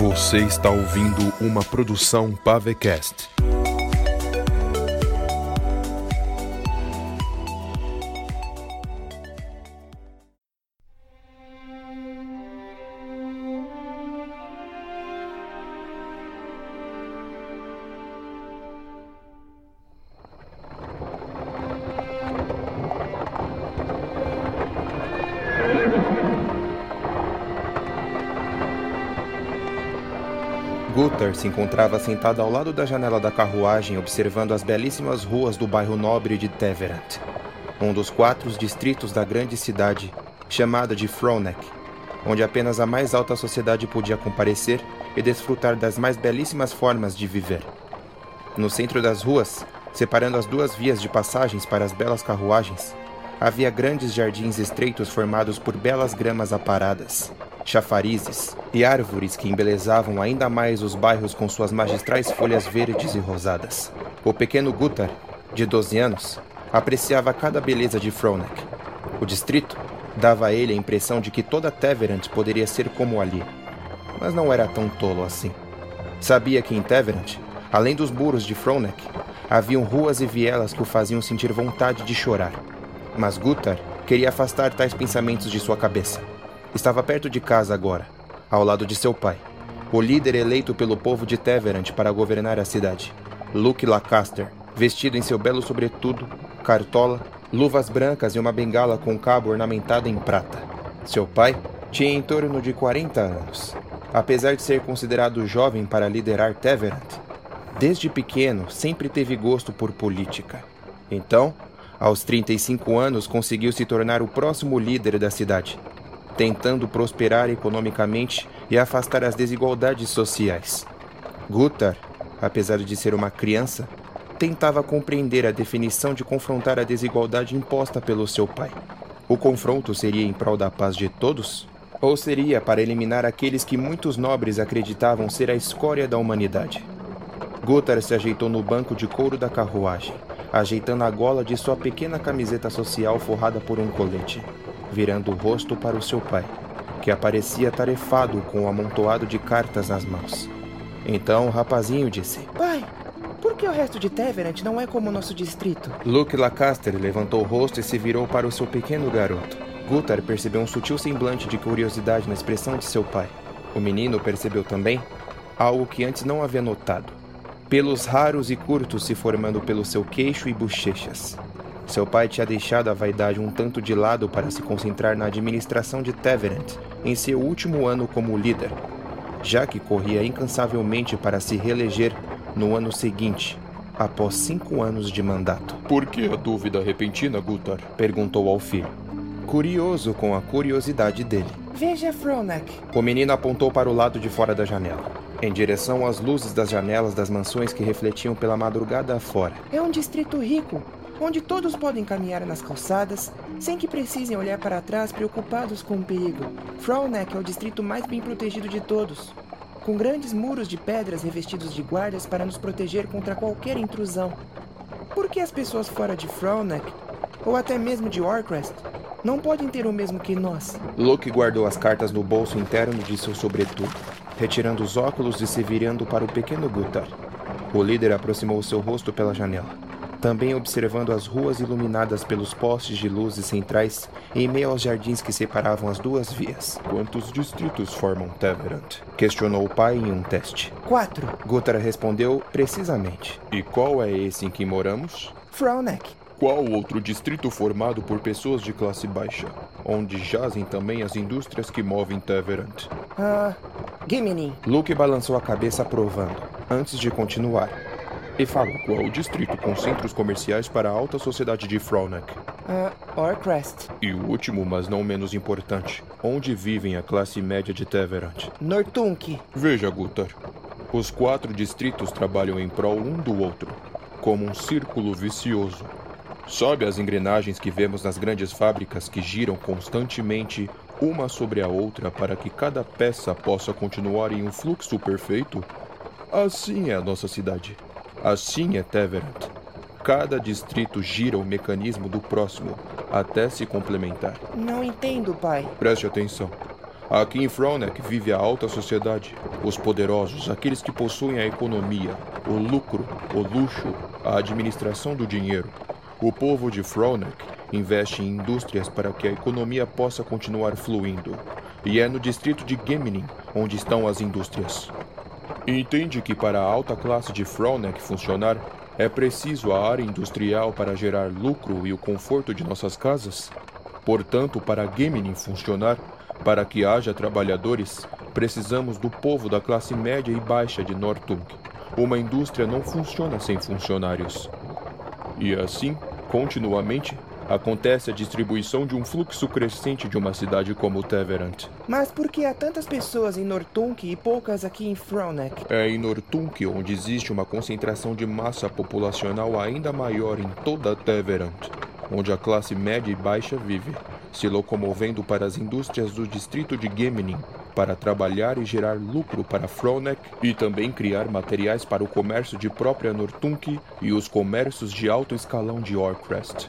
Você está ouvindo uma produção Pavecast. Gutter se encontrava sentado ao lado da janela da carruagem observando as belíssimas ruas do bairro nobre de Teverant, um dos quatro distritos da grande cidade chamada de Fronek, onde apenas a mais alta sociedade podia comparecer e desfrutar das mais belíssimas formas de viver. No centro das ruas, separando as duas vias de passagens para as belas carruagens, havia grandes jardins estreitos formados por belas gramas aparadas, chafarizes e árvores que embelezavam ainda mais os bairros com suas magistrais folhas verdes e rosadas. O pequeno Gutar, de 12 anos, apreciava cada beleza de Fronek. O distrito dava a ele a impressão de que toda Teverant poderia ser como ali. Mas não era tão tolo assim. Sabia que em Teverant, além dos muros de Fronek, haviam ruas e vielas que o faziam sentir vontade de chorar. Mas Gutar queria afastar tais pensamentos de sua cabeça. Estava perto de casa agora, ao lado de seu pai, o líder eleito pelo povo de Teverant para governar a cidade. Luke Lacaster, vestido em seu belo sobretudo, cartola, luvas brancas e uma bengala com cabo ornamentada em prata. Seu pai tinha em torno de 40 anos. Apesar de ser considerado jovem para liderar Teverant, desde pequeno sempre teve gosto por política. Então, aos 35 anos, conseguiu se tornar o próximo líder da cidade tentando prosperar economicamente e afastar as desigualdades sociais. Gutar, apesar de ser uma criança, tentava compreender a definição de confrontar a desigualdade imposta pelo seu pai. O confronto seria em prol da paz de todos? Ou seria para eliminar aqueles que muitos nobres acreditavam ser a escória da humanidade? Gutar se ajeitou no banco de couro da carruagem, ajeitando a gola de sua pequena camiseta social forrada por um colete virando o rosto para o seu pai, que aparecia tarefado com um amontoado de cartas nas mãos. Então o rapazinho disse: Pai, por que o resto de Teverant não é como o nosso distrito? Luke Lacaster levantou o rosto e se virou para o seu pequeno garoto. Gutar percebeu um sutil semblante de curiosidade na expressão de seu pai. O menino percebeu também algo que antes não havia notado: pelos raros e curtos se formando pelo seu queixo e bochechas. Seu pai tinha deixado a vaidade um tanto de lado para se concentrar na administração de Teverant em seu último ano como líder, já que corria incansavelmente para se reeleger no ano seguinte, após cinco anos de mandato. Por que a dúvida repentina, Gutar? perguntou ao filho, curioso com a curiosidade dele. Veja Fronek. O menino apontou para o lado de fora da janela, em direção às luzes das janelas das mansões que refletiam pela madrugada afora. É um distrito rico, onde todos podem caminhar nas calçadas sem que precisem olhar para trás preocupados com o perigo. Fronek é o distrito mais bem protegido de todos, com grandes muros de pedras revestidos de guardas para nos proteger contra qualquer intrusão. Por que as pessoas fora de Fronek, ou até mesmo de Warcrest, não podem ter o mesmo que nós? Luke guardou as cartas no bolso interno de seu sobretudo, retirando os óculos e se virando para o pequeno Gutar. O líder aproximou seu rosto pela janela também observando as ruas iluminadas pelos postes de luzes centrais em meio aos jardins que separavam as duas vias. Quantos distritos formam Teverant? Questionou o pai em um teste. Quatro. Gutar respondeu precisamente. E qual é esse em que moramos? Fronek. Qual outro distrito formado por pessoas de classe baixa, onde jazem também as indústrias que movem Teverant? Ah, Gimini. Luke balançou a cabeça aprovando, antes de continuar e falou qual o distrito com centros comerciais para a alta sociedade de Fronek. Uh, Orcrest. E o último, mas não menos importante, onde vivem a classe média de Teverant? Nortunk. Veja, Gutar. Os quatro distritos trabalham em prol um do outro, como um círculo vicioso. Sabe as engrenagens que vemos nas grandes fábricas que giram constantemente uma sobre a outra para que cada peça possa continuar em um fluxo perfeito? Assim é a nossa cidade. Assim é Teverant. Cada distrito gira o mecanismo do próximo, até se complementar. Não entendo, pai. Preste atenção. Aqui em Fronek vive a alta sociedade, os poderosos, aqueles que possuem a economia, o lucro, o luxo, a administração do dinheiro. O povo de Fronek investe em indústrias para que a economia possa continuar fluindo. E é no distrito de Geminin onde estão as indústrias. Entende que para a alta classe de Fronek funcionar, é preciso a área industrial para gerar lucro e o conforto de nossas casas? Portanto, para Geminin funcionar, para que haja trabalhadores, precisamos do povo da classe média e baixa de Nortung. Uma indústria não funciona sem funcionários. E assim, continuamente, acontece a distribuição de um fluxo crescente de uma cidade como Teverant. Mas por que há tantas pessoas em Nortunk e poucas aqui em Fronek? É em Nortunk onde existe uma concentração de massa populacional ainda maior em toda Teverant, onde a classe média e baixa vive se locomovendo para as indústrias do distrito de Geminin para trabalhar e gerar lucro para Fronek e também criar materiais para o comércio de própria Nortunk e os comércios de alto escalão de Orcrest.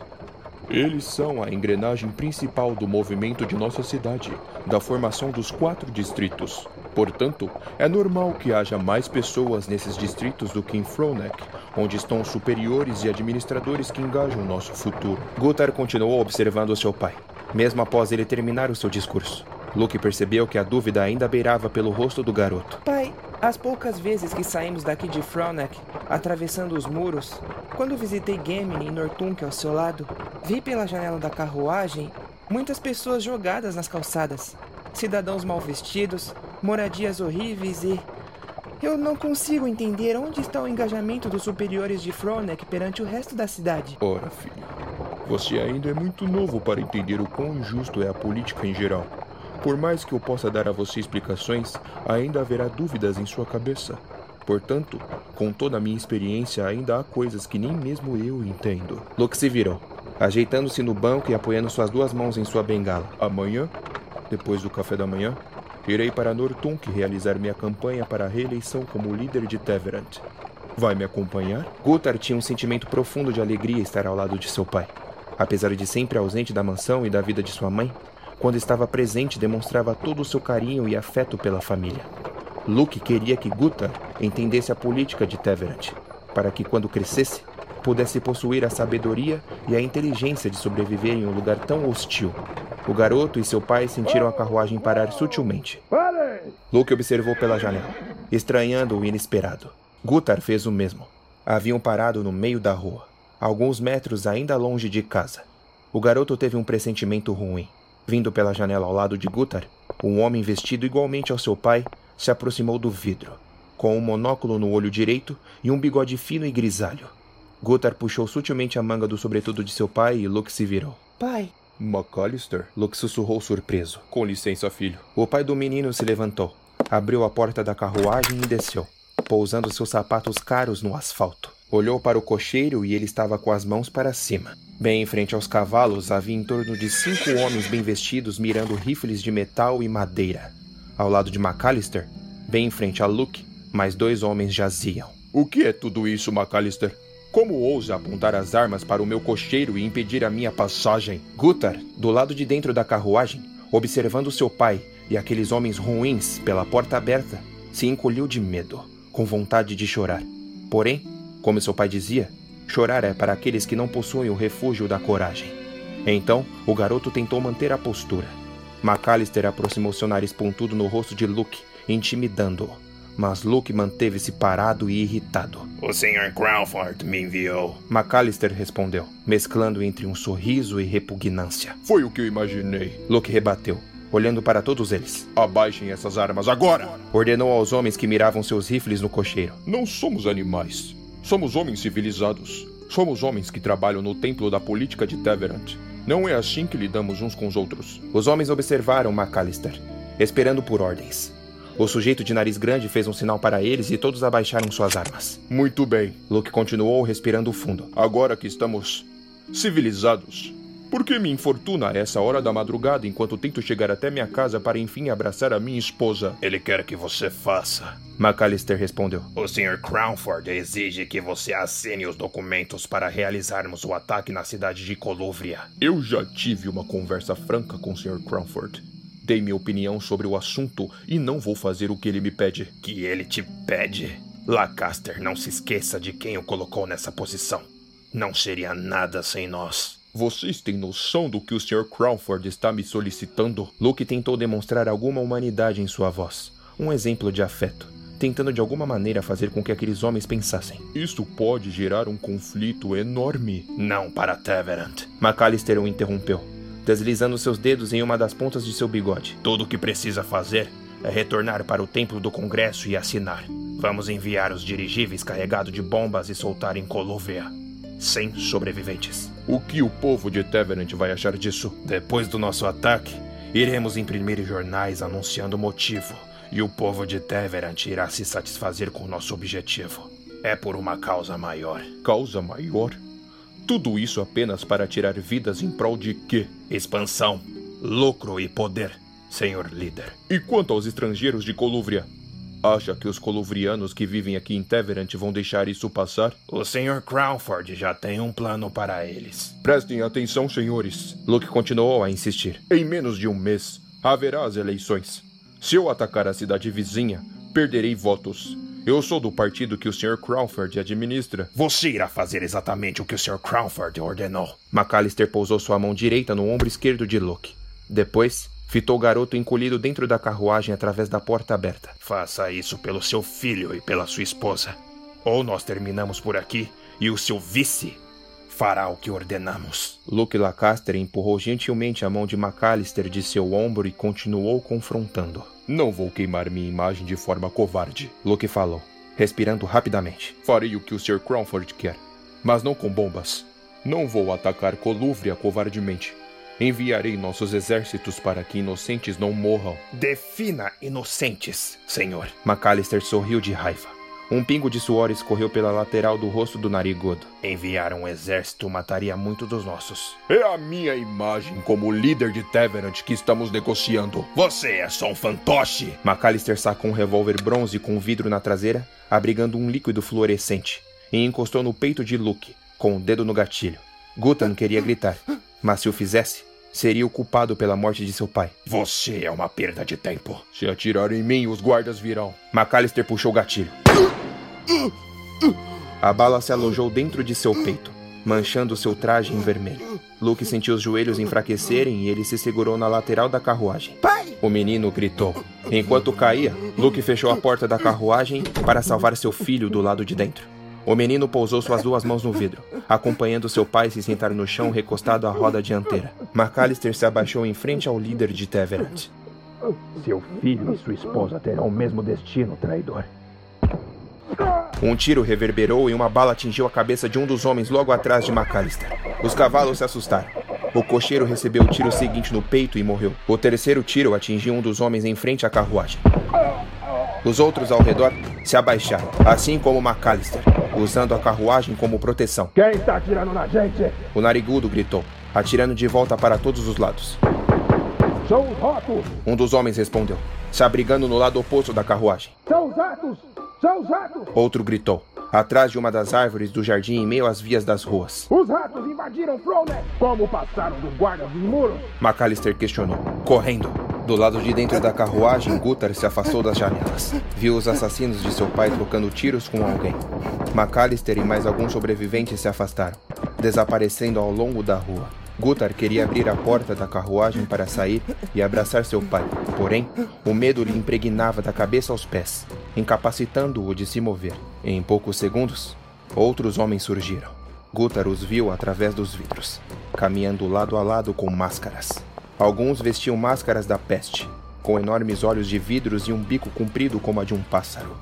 Eles são a engrenagem principal do movimento de nossa cidade, da formação dos quatro distritos. Portanto, é normal que haja mais pessoas nesses distritos do que em Fronek, onde estão os superiores e administradores que engajam nosso futuro. Gutar continuou observando seu pai mesmo após ele terminar o seu discurso. Luke percebeu que a dúvida ainda beirava pelo rosto do garoto. Pai, as poucas vezes que saímos daqui de Fronek, atravessando os muros, quando visitei Gemini e Nortunk ao seu lado, vi pela janela da carruagem muitas pessoas jogadas nas calçadas. Cidadãos mal vestidos, moradias horríveis e. Eu não consigo entender onde está o engajamento dos superiores de Fronek perante o resto da cidade. Ora, filho, você ainda é muito novo para entender o quão injusto é a política em geral. Por mais que eu possa dar a você explicações, ainda haverá dúvidas em sua cabeça. Portanto, com toda a minha experiência, ainda há coisas que nem mesmo eu entendo. Luke se virou, ajeitando-se no banco e apoiando suas duas mãos em sua bengala. Amanhã, depois do café da manhã, irei para Nortunk realizar minha campanha para a reeleição como líder de Teverant. Vai me acompanhar? Gutar tinha um sentimento profundo de alegria estar ao lado de seu pai. Apesar de sempre ausente da mansão e da vida de sua mãe, quando estava presente demonstrava todo o seu carinho e afeto pela família. Luke queria que Gutar entendesse a política de Teverant, para que quando crescesse, pudesse possuir a sabedoria e a inteligência de sobreviver em um lugar tão hostil. O garoto e seu pai sentiram a carruagem parar sutilmente. Luke observou pela janela, estranhando o inesperado. Gutar fez o mesmo. Haviam parado no meio da rua alguns metros ainda longe de casa. O garoto teve um pressentimento ruim. Vindo pela janela ao lado de Gutar, um homem vestido igualmente ao seu pai se aproximou do vidro, com um monóculo no olho direito e um bigode fino e grisalho. Gutar puxou sutilmente a manga do sobretudo de seu pai e Luke se virou. Pai! McAllister? Luke sussurrou surpreso. Com licença, filho. O pai do menino se levantou, abriu a porta da carruagem e desceu, pousando seus sapatos caros no asfalto. Olhou para o cocheiro e ele estava com as mãos para cima. Bem em frente aos cavalos havia em torno de cinco homens bem vestidos mirando rifles de metal e madeira. Ao lado de McAllister, bem em frente a Luke, mais dois homens jaziam. O que é tudo isso, McAllister? Como ousa apontar as armas para o meu cocheiro e impedir a minha passagem? Gutar, do lado de dentro da carruagem, observando seu pai e aqueles homens ruins pela porta aberta, se encolheu de medo, com vontade de chorar. Porém, como seu pai dizia, chorar é para aqueles que não possuem o refúgio da coragem. Então, o garoto tentou manter a postura. McAllister aproximou seu nariz pontudo no rosto de Luke, intimidando-o. Mas Luke manteve-se parado e irritado. O Sr. Crawford me enviou. McAllister respondeu, mesclando entre um sorriso e repugnância. Foi o que eu imaginei. Luke rebateu, olhando para todos eles. Abaixem essas armas agora! Ordenou aos homens que miravam seus rifles no cocheiro. Não somos animais. Somos homens civilizados. Somos homens que trabalham no templo da política de Teverant. Não é assim que lidamos uns com os outros. Os homens observaram McAllister, esperando por ordens. O sujeito de nariz grande fez um sinal para eles e todos abaixaram suas armas. Muito bem. Luke continuou respirando fundo. Agora que estamos civilizados, por que me infortuna a essa hora da madrugada enquanto tento chegar até minha casa para enfim abraçar a minha esposa? Ele quer que você faça. McAllister respondeu. O Sr. Crownford exige que você assine os documentos para realizarmos o ataque na cidade de Colúvria. Eu já tive uma conversa franca com o Sr. Crownford. perguntei minha opinião sobre o assunto e não vou fazer o que ele me pede. Que ele te pede? Lacaster, não se esqueça de quem o colocou nessa posição. Não seria nada sem nós. Vocês têm noção do que o Sr. Crawford está me solicitando? Luke tentou demonstrar alguma humanidade em sua voz, um exemplo de afeto, tentando de alguma maneira fazer com que aqueles homens pensassem. Isso pode gerar um conflito enorme. Não para Teverant. McAllister o interrompeu, deslizando seus dedos em uma das pontas de seu bigode. Tudo o que precisa fazer é retornar para o templo do Congresso e assinar. Vamos enviar os dirigíveis carregados de bombas e soltar em Colúvia. Sem sobreviventes. O que o povo de Teverant vai achar disso? Depois do nosso ataque, iremos imprimir jornais anunciando o motivo. E o povo de Teverant irá se satisfazer com nosso objetivo. É por uma causa maior. Causa maior? Tudo isso apenas para tirar vidas em prol de quê? Expansão, lucro e poder, senhor líder. E quanto aos estrangeiros de Colúvria? Acha que os coluvrianos que vivem aqui em Teverant vão deixar isso passar? O Sr. Crawford já tem um plano para eles. Prestem atenção, senhores. Luke continuou a insistir. Em menos de um mês, haverá as eleições. Se eu atacar a cidade vizinha, perderei votos. Eu sou do partido que o Sr. Crawford administra. Você irá fazer exatamente o que o Sr. Crawford ordenou. McAllister pousou sua mão direita no ombro esquerdo de Luke. Depois, fitou o garoto encolhido dentro da carruagem através da porta aberta. Faça isso pelo seu filho e pela sua esposa. Ou nós terminamos por aqui e o seu vice fará o que ordenamos. Luke Lacaster empurrou gentilmente a mão de McAllister de seu ombro e continuou confrontando. Não vou queimar minha imagem de forma covarde. Luke falou, respirando rapidamente. Farei o que o Sr. Crawford quer, mas não com bombas. Não vou atacar Colúvria covardemente. Enviarei nossos exércitos para que inocentes não morram. Defina inocentes, senhor. McAllister sorriu de raiva. Um pingo de suor escorreu pela lateral do rosto do narigudo. Enviar um exército mataria muito dos nossos. É a minha imagem como líder de Teverant que estamos negociando. Você é só um fantoche! McAllister sacou um revólver bronze com vidro na traseira, abrigando um líquido fluorescente, e encostou no peito de Luke, com o dedo no gatilho. Gutan queria gritar, mas se o fizesse, seria o culpado pela morte de seu pai. Você é uma perda de tempo. Se atirar em mim, os guardas virão. McAllister puxou o gatilho. A bala se alojou dentro de seu peito, manchando seu traje em vermelho. Luke sentiu os joelhos enfraquecerem e ele se segurou na lateral da carruagem. Pai! O menino gritou. Enquanto caía, Luke fechou a porta da carruagem para salvar seu filho do lado de dentro. O menino pousou suas duas mãos no vidro, acompanhando seu pai se sentar no chão recostado à roda dianteira. McAllister se abaixou em frente ao líder de Teverant. Seu filho e sua esposa terão o mesmo destino, traidor. Um tiro reverberou e uma bala atingiu a cabeça de um dos homens logo atrás de McAllister. Os cavalos se assustaram. O cocheiro recebeu o tiro seguinte no peito e morreu. O terceiro tiro atingiu um dos homens em frente à carruagem. Os outros ao redor se abaixaram, assim como McAllister, usando a carruagem como proteção. Quem está atirando na gente? O narigudo gritou, atirando de volta para todos os lados. São os ratos! Um dos homens respondeu, se abrigando no lado oposto da carruagem. São os ratos! São os ratos! Outro gritou, atrás de uma das árvores do jardim em meio às vias das ruas. Os ratos invadiram Fronek! Como passaram dos guardas dos muros? McAllister questionou, correndo. Do lado de dentro da carruagem, Gutar se afastou das janelas. Viu os assassinos de seu pai trocando tiros com alguém. McAllister e mais alguns sobreviventes se afastaram, desaparecendo ao longo da rua. Gutar queria abrir a porta da carruagem para sair e abraçar seu pai, porém, o medo lhe impregnava da cabeça aos pés, incapacitando-o de se mover. Em poucos segundos, outros homens surgiram. Gutar os viu através dos vidros, caminhando lado a lado com máscaras. Alguns vestiam máscaras da peste, com enormes olhos de vidros e um bico comprido como a de um pássaro.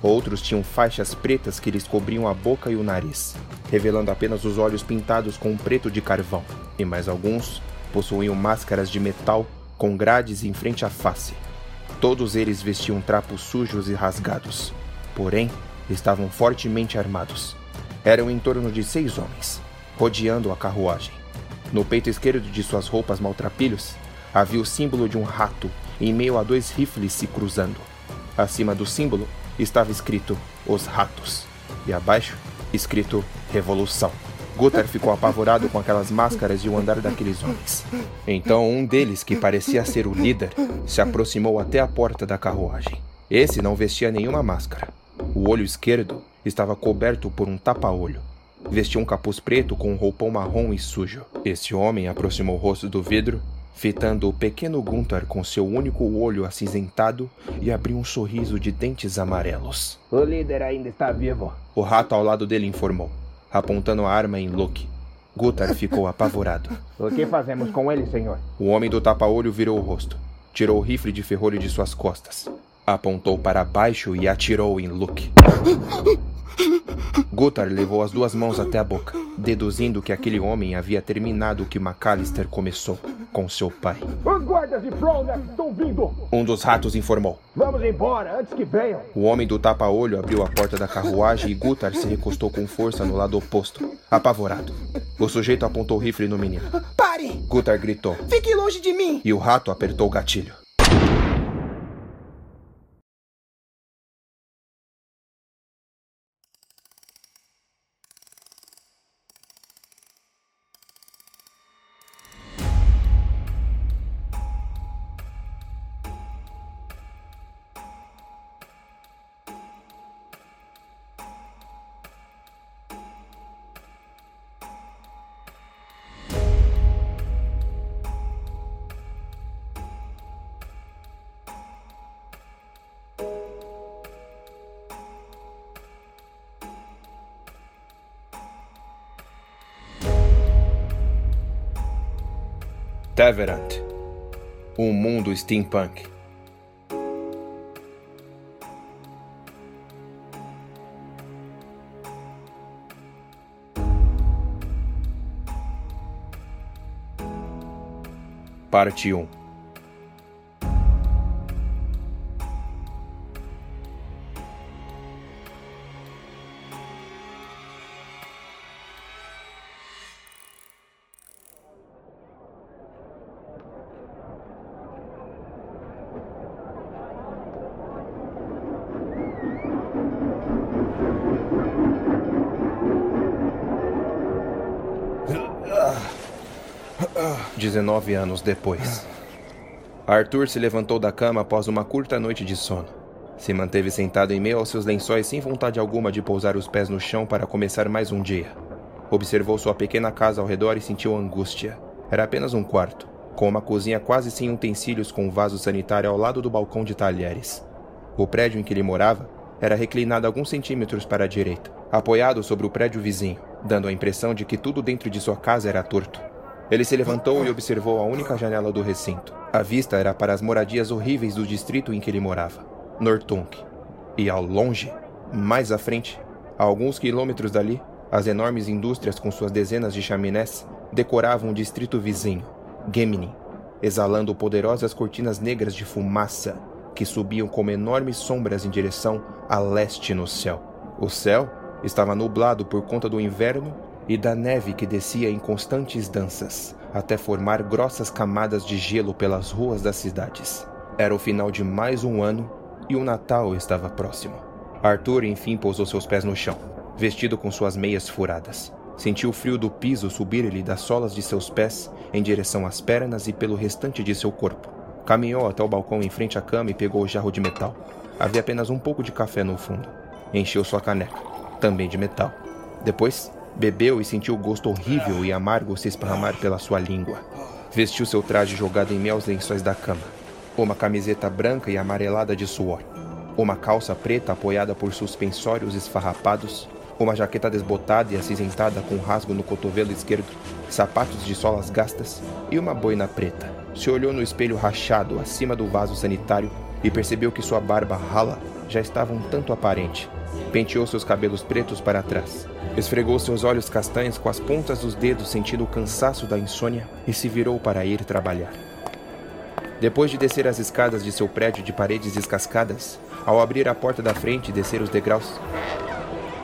Outros tinham faixas pretas que lhes cobriam a boca e o nariz, revelando apenas os olhos pintados com um preto de carvão. E mais alguns possuíam máscaras de metal com grades em frente à face. Todos eles vestiam trapos sujos e rasgados, porém estavam fortemente armados. Eram em torno de seis homens, rodeando a carruagem. No peito esquerdo de suas roupas maltrapilhos, havia o símbolo de um rato em meio a dois rifles se cruzando. Acima do símbolo estava escrito Os Ratos e abaixo escrito Revolução. Gutar ficou apavorado com aquelas máscaras e o andar daqueles homens. Então um deles, que parecia ser o líder, se aproximou até a porta da carruagem. Esse não vestia nenhuma máscara. O olho esquerdo estava coberto por um tapa-olho. Vestia um capuz preto com um roupão marrom e sujo. Esse homem aproximou o rosto do vidro, fitando o pequeno Gunther com seu único olho acinzentado e abriu um sorriso de dentes amarelos. O líder ainda está vivo. O rato ao lado dele informou apontando a arma em Luke. Gutar ficou apavorado. O que fazemos com ele, senhor? O homem do tapa-olho virou o rosto. Tirou o rifle de ferrolho de suas costas. Apontou para baixo e atirou em Luke. Gutar levou as duas mãos até a boca, deduzindo que aquele homem havia terminado o que McAllister começou com seu pai. Os guardas de Fronek estão vindo! Um dos ratos informou. Vamos embora antes que venham! O homem do tapa-olho abriu a porta da carruagem e Gutar se recostou com força no lado oposto, apavorado. O sujeito apontou o rifle no menino. Pare! Gutar gritou. Fique longe de mim! E o rato apertou o gatilho. Teverant, um mundo steampunk. Parte 1 19 anos depois. Arthur se levantou da cama após uma curta noite de sono. Se manteve sentado em meio aos seus lençóis sem vontade alguma de pousar os pés no chão para começar mais um dia. Observou sua pequena casa ao redor e sentiu angústia. Era apenas um quarto, com uma cozinha quase sem utensílios com um vaso sanitário ao lado do balcão de talheres. O prédio em que ele morava era reclinado alguns centímetros para a direita, apoiado sobre o prédio vizinho, dando a impressão de que tudo dentro de sua casa era torto. Ele se levantou e observou a única janela do recinto. A vista era para as moradias horríveis do distrito em que ele morava, Nortunk. E ao longe, mais à frente, a alguns quilômetros dali, as enormes indústrias com suas dezenas de chaminés decoravam o distrito vizinho, Gemini, exalando poderosas cortinas negras de fumaça que subiam como enormes sombras em direção a leste no céu. O céu estava nublado por conta do inverno e da neve que descia em constantes danças, até formar grossas camadas de gelo pelas ruas das cidades. Era o final de mais um ano e o Natal estava próximo. Arthur enfim pousou seus pés no chão, vestido com suas meias furadas. Sentiu o frio do piso subir-lhe das solas de seus pés em direção às pernas e pelo restante de seu corpo. Caminhou até o balcão em frente à cama e pegou o jarro de metal. Havia apenas um pouco de café no fundo. Encheu sua caneca, também de metal. Depois, Bebeu e sentiu o gosto horrível e amargo se esparramar pela sua língua. Vestiu seu traje jogado em meio aos lençóis da cama. Uma camiseta branca e amarelada de suor. Uma calça preta apoiada por suspensórios esfarrapados. Uma jaqueta desbotada e acinzentada com um rasgo no cotovelo esquerdo. Sapatos de solas gastas e uma boina preta. Se olhou no espelho rachado acima do vaso sanitário e percebeu que sua barba rala já estava um tanto aparente. Penteou seus cabelos pretos para trás Esfregou seus olhos castanhos com as pontas dos dedos, sentindo o cansaço da insônia, e se virou para ir trabalhar. Depois de descer as escadas de seu prédio de paredes descascadas, ao abrir a porta da frente e descer os degraus,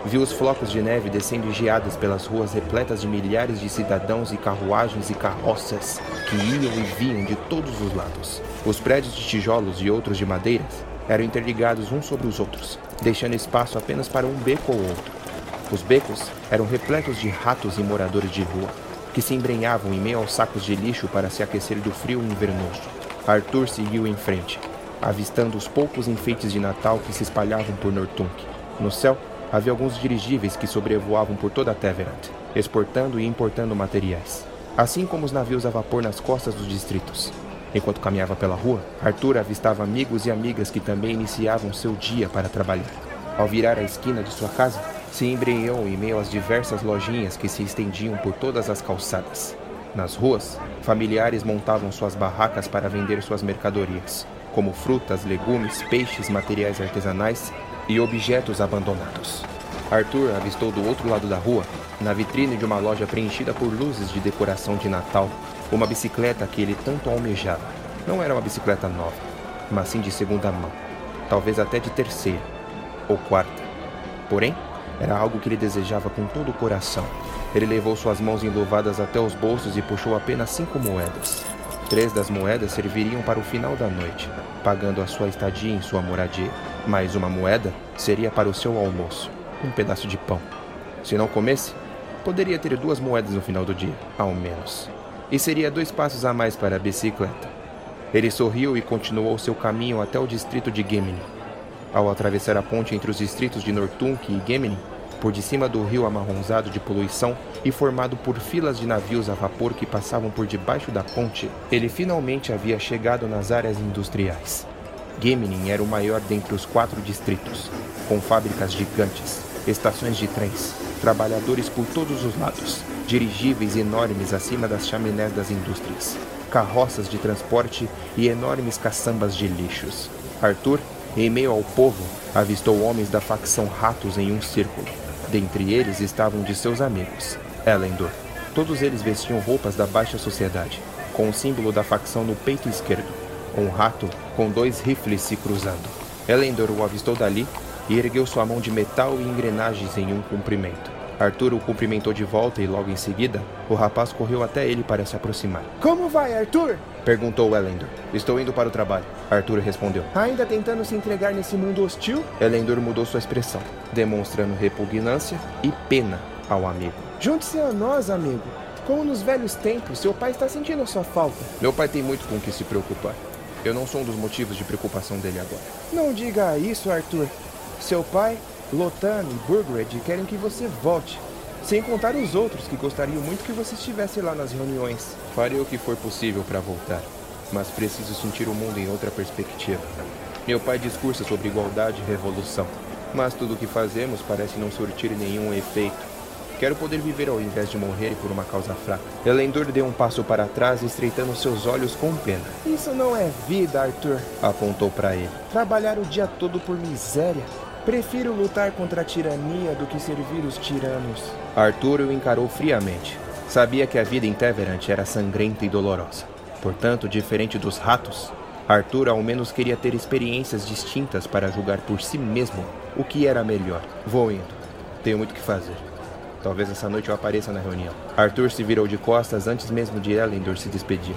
viu os flocos de neve descendo geadas pelas ruas repletas de milhares de cidadãos e carruagens e carroças que iam e vinham de todos os lados. Os prédios de tijolos e outros de madeiras eram interligados uns sobre os outros, deixando espaço apenas para um beco ou outro. Os becos eram repletos de ratos e moradores de rua, que se embrenhavam em meio aos sacos de lixo para se aquecer do frio invernoso. Arthur seguiu em frente, avistando os poucos enfeites de Natal que se espalhavam por Nortunk. No céu, havia alguns dirigíveis que sobrevoavam por toda a Teverant, exportando e importando materiais, assim como os navios a vapor nas costas dos distritos. Enquanto caminhava pela rua, Arthur avistava amigos e amigas que também iniciavam seu dia para trabalhar. Ao virar a esquina de sua casa, se embrenhou em meio às diversas lojinhas que se estendiam por todas as calçadas. Nas ruas, familiares montavam suas barracas para vender suas mercadorias, como frutas, legumes, peixes, materiais artesanais e objetos abandonados. Arthur avistou do outro lado da rua, na vitrine de uma loja preenchida por luzes de decoração de Natal, uma bicicleta que ele tanto almejava. Não era uma bicicleta nova, mas sim de segunda mão, talvez até de terceira ou quarta. Porém, era algo que ele desejava com todo o coração. Ele levou suas mãos enluvadas até os bolsos e puxou apenas cinco moedas. Três das moedas serviriam para o final da noite, pagando a sua estadia em sua moradia. Mais uma moeda seria para o seu almoço, um pedaço de pão. Se não comesse, poderia ter duas moedas no final do dia, ao menos. E seria dois passos a mais para a bicicleta. Ele sorriu e continuou seu caminho até o distrito de Gemini. Ao atravessar a ponte entre os distritos de Nortunk e Gemini, por de cima do rio amarronzado de poluição e formado por filas de navios a vapor que passavam por debaixo da ponte, ele finalmente havia chegado nas áreas industriais. Gemini era o maior dentre os quatro distritos, com fábricas gigantes, estações de trens, trabalhadores por todos os lados, dirigíveis enormes acima das chaminés das indústrias, carroças de transporte e enormes caçambas de lixos. Arthur, em meio ao povo, avistou homens da facção Ratos em um círculo. Dentre eles estavam de seus amigos, Elendor. Todos eles vestiam roupas da baixa sociedade, com o símbolo da facção no peito esquerdo, um rato com dois rifles se cruzando. Elendor o avistou dali e ergueu sua mão de metal e engrenagens em um cumprimento. Arthur o cumprimentou de volta e logo em seguida, o rapaz correu até ele para se aproximar. Como vai, Arthur? Perguntou Elendor. Estou indo para o trabalho. Arthur respondeu. Ainda tentando se entregar nesse mundo hostil? Elendor mudou sua expressão, demonstrando repugnância e pena ao amigo. Junte-se a nós, amigo. Como nos velhos tempos, seu pai está sentindo a sua falta. Meu pai tem muito com o que se preocupar. Eu não sou um dos motivos de preocupação dele agora. Não diga isso, Arthur. Seu pai Lotan e Burgred querem que você volte. Sem contar os outros que gostariam muito que você estivesse lá nas reuniões. Farei o que for possível para voltar, mas preciso sentir o mundo em outra perspectiva. Meu pai discursa sobre igualdade e revolução, mas tudo o que fazemos parece não surtir nenhum efeito. Quero poder viver ao invés de morrer por uma causa fraca. Elendor deu um passo para trás, estreitando seus olhos com pena. Isso não é vida, Arthur. Apontou para ele. Trabalhar o dia todo por miséria. Prefiro lutar contra a tirania do que servir os tiranos. Arthur o encarou friamente. Sabia que a vida em Teverant era sangrenta e dolorosa. Portanto, diferente dos ratos, Arthur ao menos queria ter experiências distintas para julgar por si mesmo o que era melhor. Vou indo. Tenho muito que fazer. Talvez essa noite eu apareça na reunião. Arthur se virou de costas antes mesmo de Elendor se despedir.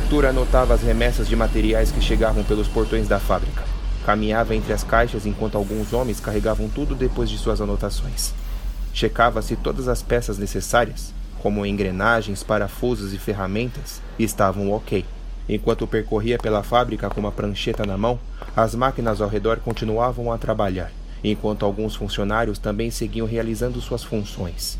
Arthur anotava as remessas de materiais que chegavam pelos portões da fábrica. Caminhava entre as caixas enquanto alguns homens carregavam tudo depois de suas anotações. Checava se todas as peças necessárias, como engrenagens, parafusos e ferramentas, estavam ok. Enquanto percorria pela fábrica com uma prancheta na mão, as máquinas ao redor continuavam a trabalhar, enquanto alguns funcionários também seguiam realizando suas funções.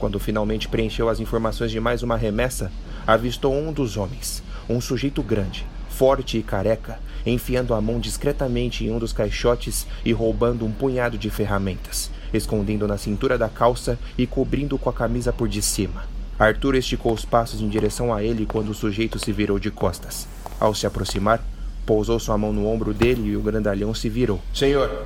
Quando finalmente preencheu as informações de mais uma remessa, avistou um dos homens, um sujeito grande, forte e careca, enfiando a mão discretamente em um dos caixotes e roubando um punhado de ferramentas, escondendo na cintura da calça e cobrindo com a camisa por de cima. Arthur esticou os passos em direção a ele quando o sujeito se virou de costas. Ao se aproximar, pousou sua mão no ombro dele e o grandalhão se virou. Senhor,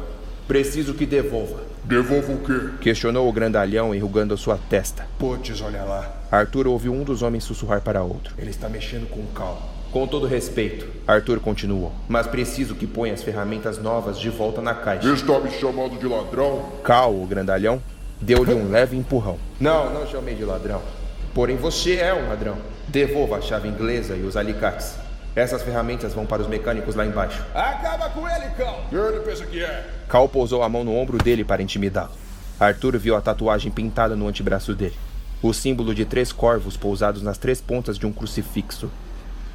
Preciso que devolva. Devolva o quê? Questionou o grandalhão, enrugando sua testa. Putz, olha lá. Arthur ouviu um dos homens sussurrar para outro. Ele está mexendo com Cal. Com todo respeito, Arthur continuou. Mas preciso que ponha as ferramentas novas de volta na caixa. Está me chamando de ladrão? Cal, o grandalhão, deu-lhe um leve empurrão. Não, não chamei de ladrão. Porém, você é um ladrão. Devolva a chave inglesa e os alicates. Essas ferramentas vão para os mecânicos lá embaixo. Acaba com ele, Cal! Ele pensa que é. Cal pousou a mão no ombro dele para intimidá-lo. Arthur viu a tatuagem pintada no antebraço dele. O símbolo de três corvos pousados nas três pontas de um crucifixo.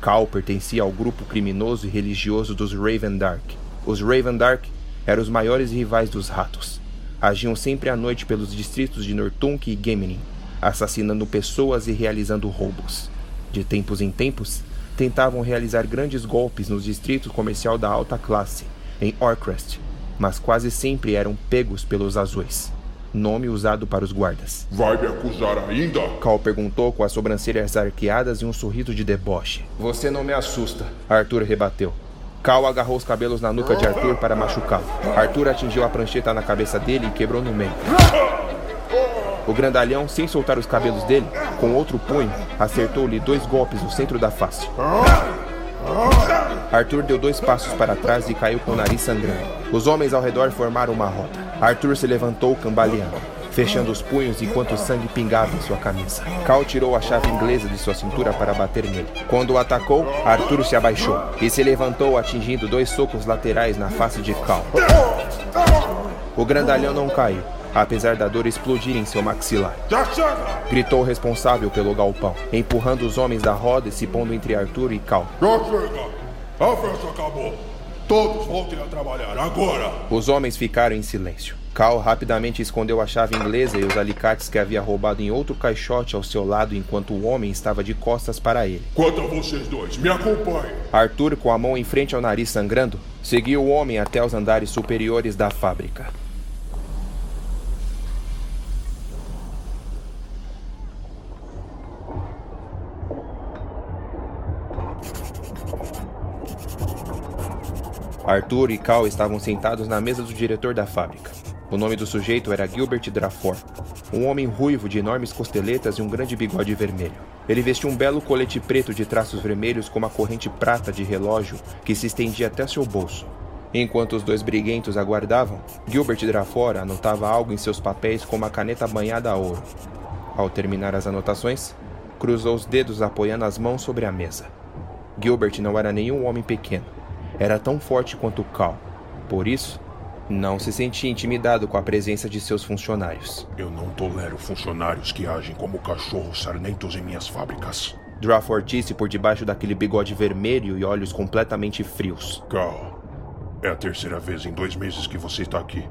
Cal pertencia ao grupo criminoso e religioso dos Raven Dark. Os Raven Dark eram os maiores rivais dos ratos. Agiam sempre à noite pelos distritos de Nortunk e Gemenin, assassinando pessoas e realizando roubos. De tempos em tempos, tentavam realizar grandes golpes nos distritos comercial da alta classe, em Orcrest, mas quase sempre eram pegos pelos azuis, nome usado para os guardas. Vai me acusar ainda? Cal perguntou com as sobrancelhas arqueadas e um sorriso de deboche. Você não me assusta. Arthur rebateu. Cal agarrou os cabelos na nuca de Arthur para machucá-lo. Arthur atingiu a prancheta na cabeça dele e quebrou no meio. O grandalhão, sem soltar os cabelos dele, com outro punho, acertou-lhe dois golpes no centro da face. Arthur deu dois passos para trás e caiu com o nariz sangrando. Os homens ao redor formaram uma roda. Arthur se levantou cambaleando, fechando os punhos enquanto o sangue pingava em sua camisa. Cal tirou a chave inglesa de sua cintura para bater nele. Quando o atacou, Arthur se abaixou e se levantou atingindo dois socos laterais na face de Cal. O grandalhão não caiu, apesar da dor explodir em seu maxilar. Gritou o responsável pelo galpão, empurrando os homens da roda e se pondo entre Arthur e Cal. Já chega! A festa acabou! Todos voltem a trabalhar agora! Os homens ficaram em silêncio. Cal rapidamente escondeu a chave inglesa e os alicates que havia roubado em outro caixote ao seu lado enquanto o homem estava de costas para ele. Quanto a vocês dois, me acompanhem! Arthur, com a mão em frente ao nariz sangrando, seguiu o homem até os andares superiores da fábrica. Arthur e Cal estavam sentados na mesa do diretor da fábrica. O nome do sujeito era Gilbert Drafor, um homem ruivo de enormes costeletas e um grande bigode vermelho. Ele vestia um belo colete preto de traços vermelhos com uma corrente prata de relógio que se estendia até seu bolso. Enquanto os dois briguentos aguardavam, Gilbert Drafor anotava algo em seus papéis com uma caneta banhada a ouro. Ao terminar as anotações, cruzou os dedos apoiando as mãos sobre a mesa. Gilbert não era nenhum homem pequeno. Era tão forte quanto Cal. Por isso, não se sentia intimidado com a presença de seus funcionários. Eu não tolero funcionários que agem como cachorros sarnentos em minhas fábricas. Drafor disse por debaixo daquele bigode vermelho e olhos completamente frios. Cal, é a terceira vez em dois meses que você está aqui.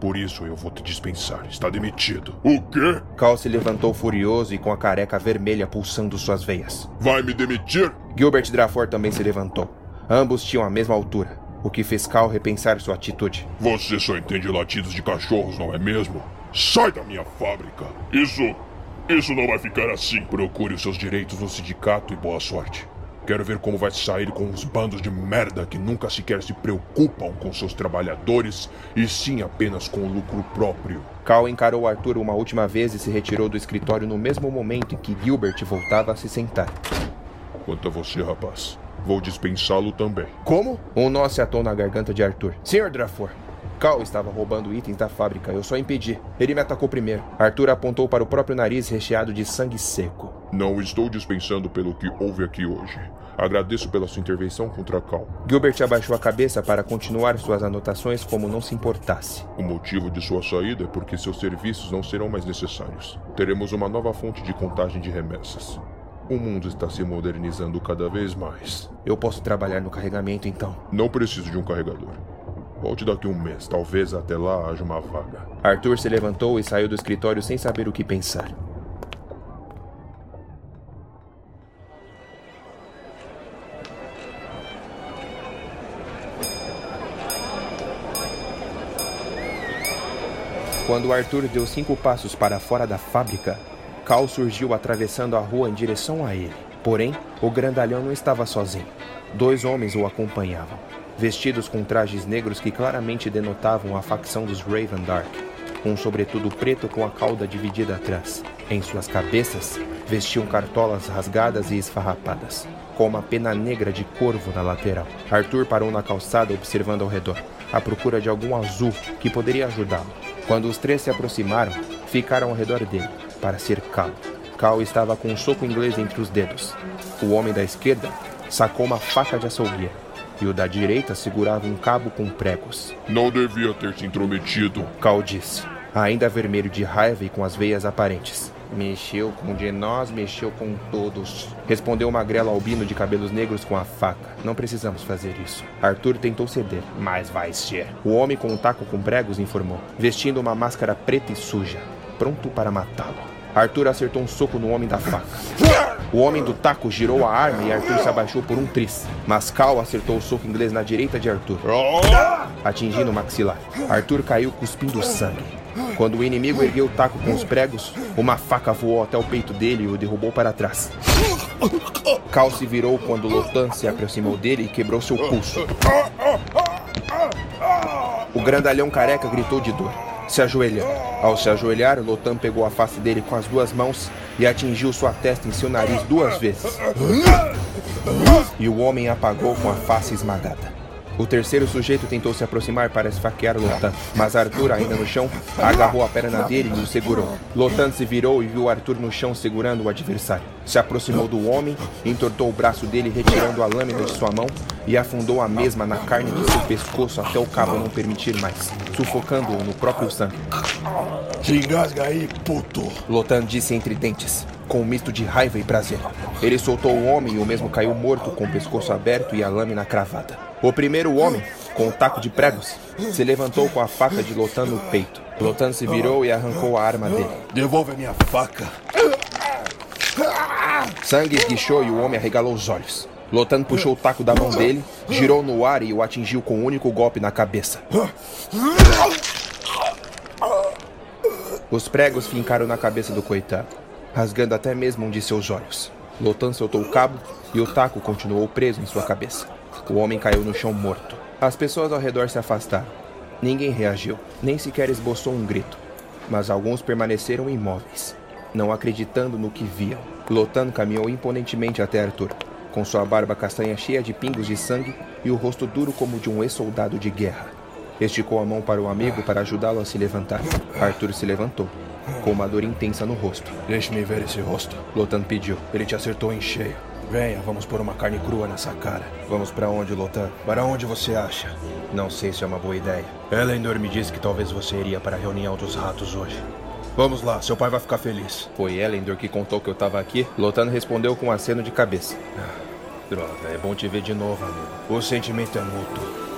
Por isso eu vou te dispensar. Está demitido. O quê? Cal se levantou furioso e com a careca vermelha pulsando suas veias. Vai me demitir? Gilbert Drafor também se levantou. Ambos tinham a mesma altura, o que fez Cal repensar sua atitude. Você só entende latidos de cachorros, não é mesmo? Sai da minha fábrica! Isso. Isso não vai ficar assim. Procure os seus direitos no sindicato e boa sorte. Quero ver como vai sair com os bandos de merda que nunca sequer se preocupam com seus trabalhadores e sim apenas com o lucro próprio. Cal encarou Arthur uma última vez e se retirou do escritório no mesmo momento em que Gilbert voltava a se sentar. Quanto a você, rapaz, vou dispensá-lo também. Como? Um nó se atou na garganta de Arthur. Senhor Drafor, Cal estava roubando itens da fábrica. Eu só impedi. Ele me atacou primeiro. Arthur apontou para o próprio nariz recheado de sangue seco. Não estou dispensando pelo que houve aqui hoje. Agradeço pela sua intervenção contra Cal. Gilbert abaixou a cabeça para continuar suas anotações como não se importasse. O motivo de sua saída é porque seus serviços não serão mais necessários. Teremos uma nova fonte de contagem de remessas. O mundo está se modernizando cada vez mais. Eu posso trabalhar no carregamento então? Não preciso de um carregador. Volte daqui a um mês, talvez até lá haja uma vaga. Arthur se levantou e saiu do escritório sem saber o que pensar. Quando Arthur deu cinco passos para fora da fábrica, Cal surgiu atravessando a rua em direção a ele. Porém, o grandalhão não estava sozinho. Dois homens o acompanhavam. vestidos com trajes negros que claramente denotavam a facção dos Raven Dark, um sobretudo preto com a cauda dividida atrás. Em suas cabeças, vestiam cartolas rasgadas e esfarrapadas, com uma pena negra de corvo na lateral. Arthur parou na calçada observando ao redor, à procura de algum azul que poderia ajudá-lo. Quando os três se aproximaram, ficaram ao redor dele, para cercá-lo. Cal estava com um soco inglês entre os dedos. O homem da esquerda sacou uma faca de açougueiro e o da direita segurava um cabo com pregos. Não devia ter se intrometido. Cal disse, ainda vermelho de raiva e com as veias aparentes. Mexeu com um de nós, mexeu com todos. Respondeu o magrelo albino de cabelos negros com a faca. Não precisamos fazer isso. Arthur tentou ceder, mas vai ser. O homem com o um taco com pregos informou, vestindo uma máscara preta e suja, pronto para matá-lo. Arthur acertou um soco no homem da faca. O homem do taco girou a arma e Arthur se abaixou por um tris. Mas Cal acertou o soco inglês na direita de Arthur, atingindo o maxilar. Arthur caiu cuspindo sangue. Quando o inimigo ergueu o taco com os pregos, uma faca voou até o peito dele e o derrubou para trás. Cal se virou quando Lotan se aproximou dele e quebrou seu pulso. O grandalhão careca gritou de dor se ajoelhando. Ao se ajoelhar, Lotan pegou a face dele com as duas mãos e atingiu sua testa em seu nariz duas vezes. E o homem apagou com a face esmagada. O terceiro sujeito tentou se aproximar para esfaquear Lotan, mas Arthur, ainda no chão, agarrou a perna dele e o segurou. Lotan se virou e viu Arthur no chão segurando o adversário. Se aproximou do homem, entortou o braço dele, retirando a lâmina de sua mão e afundou a mesma na carne de seu pescoço até o cabo não permitir mais, sufocando-o no próprio sangue. Se engasga aí, puto! Lotan disse entre dentes com um misto de raiva e prazer. Ele soltou o homem e o mesmo caiu morto com o pescoço aberto e a lâmina cravada. O primeiro homem, com um taco de pregos, se levantou com a faca de Lotan no peito. Lotan se virou e arrancou a arma dele. Devolve a minha faca. Sangue esguichou e o homem arregalou os olhos. Lotan puxou o taco da mão dele, girou no ar e o atingiu com um único golpe na cabeça. Os pregos fincaram na cabeça do coitado rasgando até mesmo um de seus olhos. Lotan soltou o cabo e o taco continuou preso em sua cabeça. O homem caiu no chão morto. As pessoas ao redor se afastaram. Ninguém reagiu, nem sequer esboçou um grito. Mas alguns permaneceram imóveis, não acreditando no que viam. Lotan caminhou imponentemente até Arthur, com sua barba castanha cheia de pingos de sangue e o rosto duro como de um ex-soldado de guerra. Esticou a mão para o amigo para ajudá-lo a se levantar. Arthur se levantou com uma dor intensa no rosto. Deixe-me ver esse rosto. Lotan pediu. Ele te acertou em cheio. Venha, vamos pôr uma carne crua nessa cara. Vamos para onde, Lotan? Para onde você acha? Não sei se é uma boa ideia. Elendor me disse que talvez você iria para a reunião dos ratos hoje. Vamos lá, seu pai vai ficar feliz. Foi Elendor que contou que eu estava aqui? Lotan respondeu com um aceno de cabeça. Ah, droga, é bom te ver de novo, amigo. O sentimento é mútuo.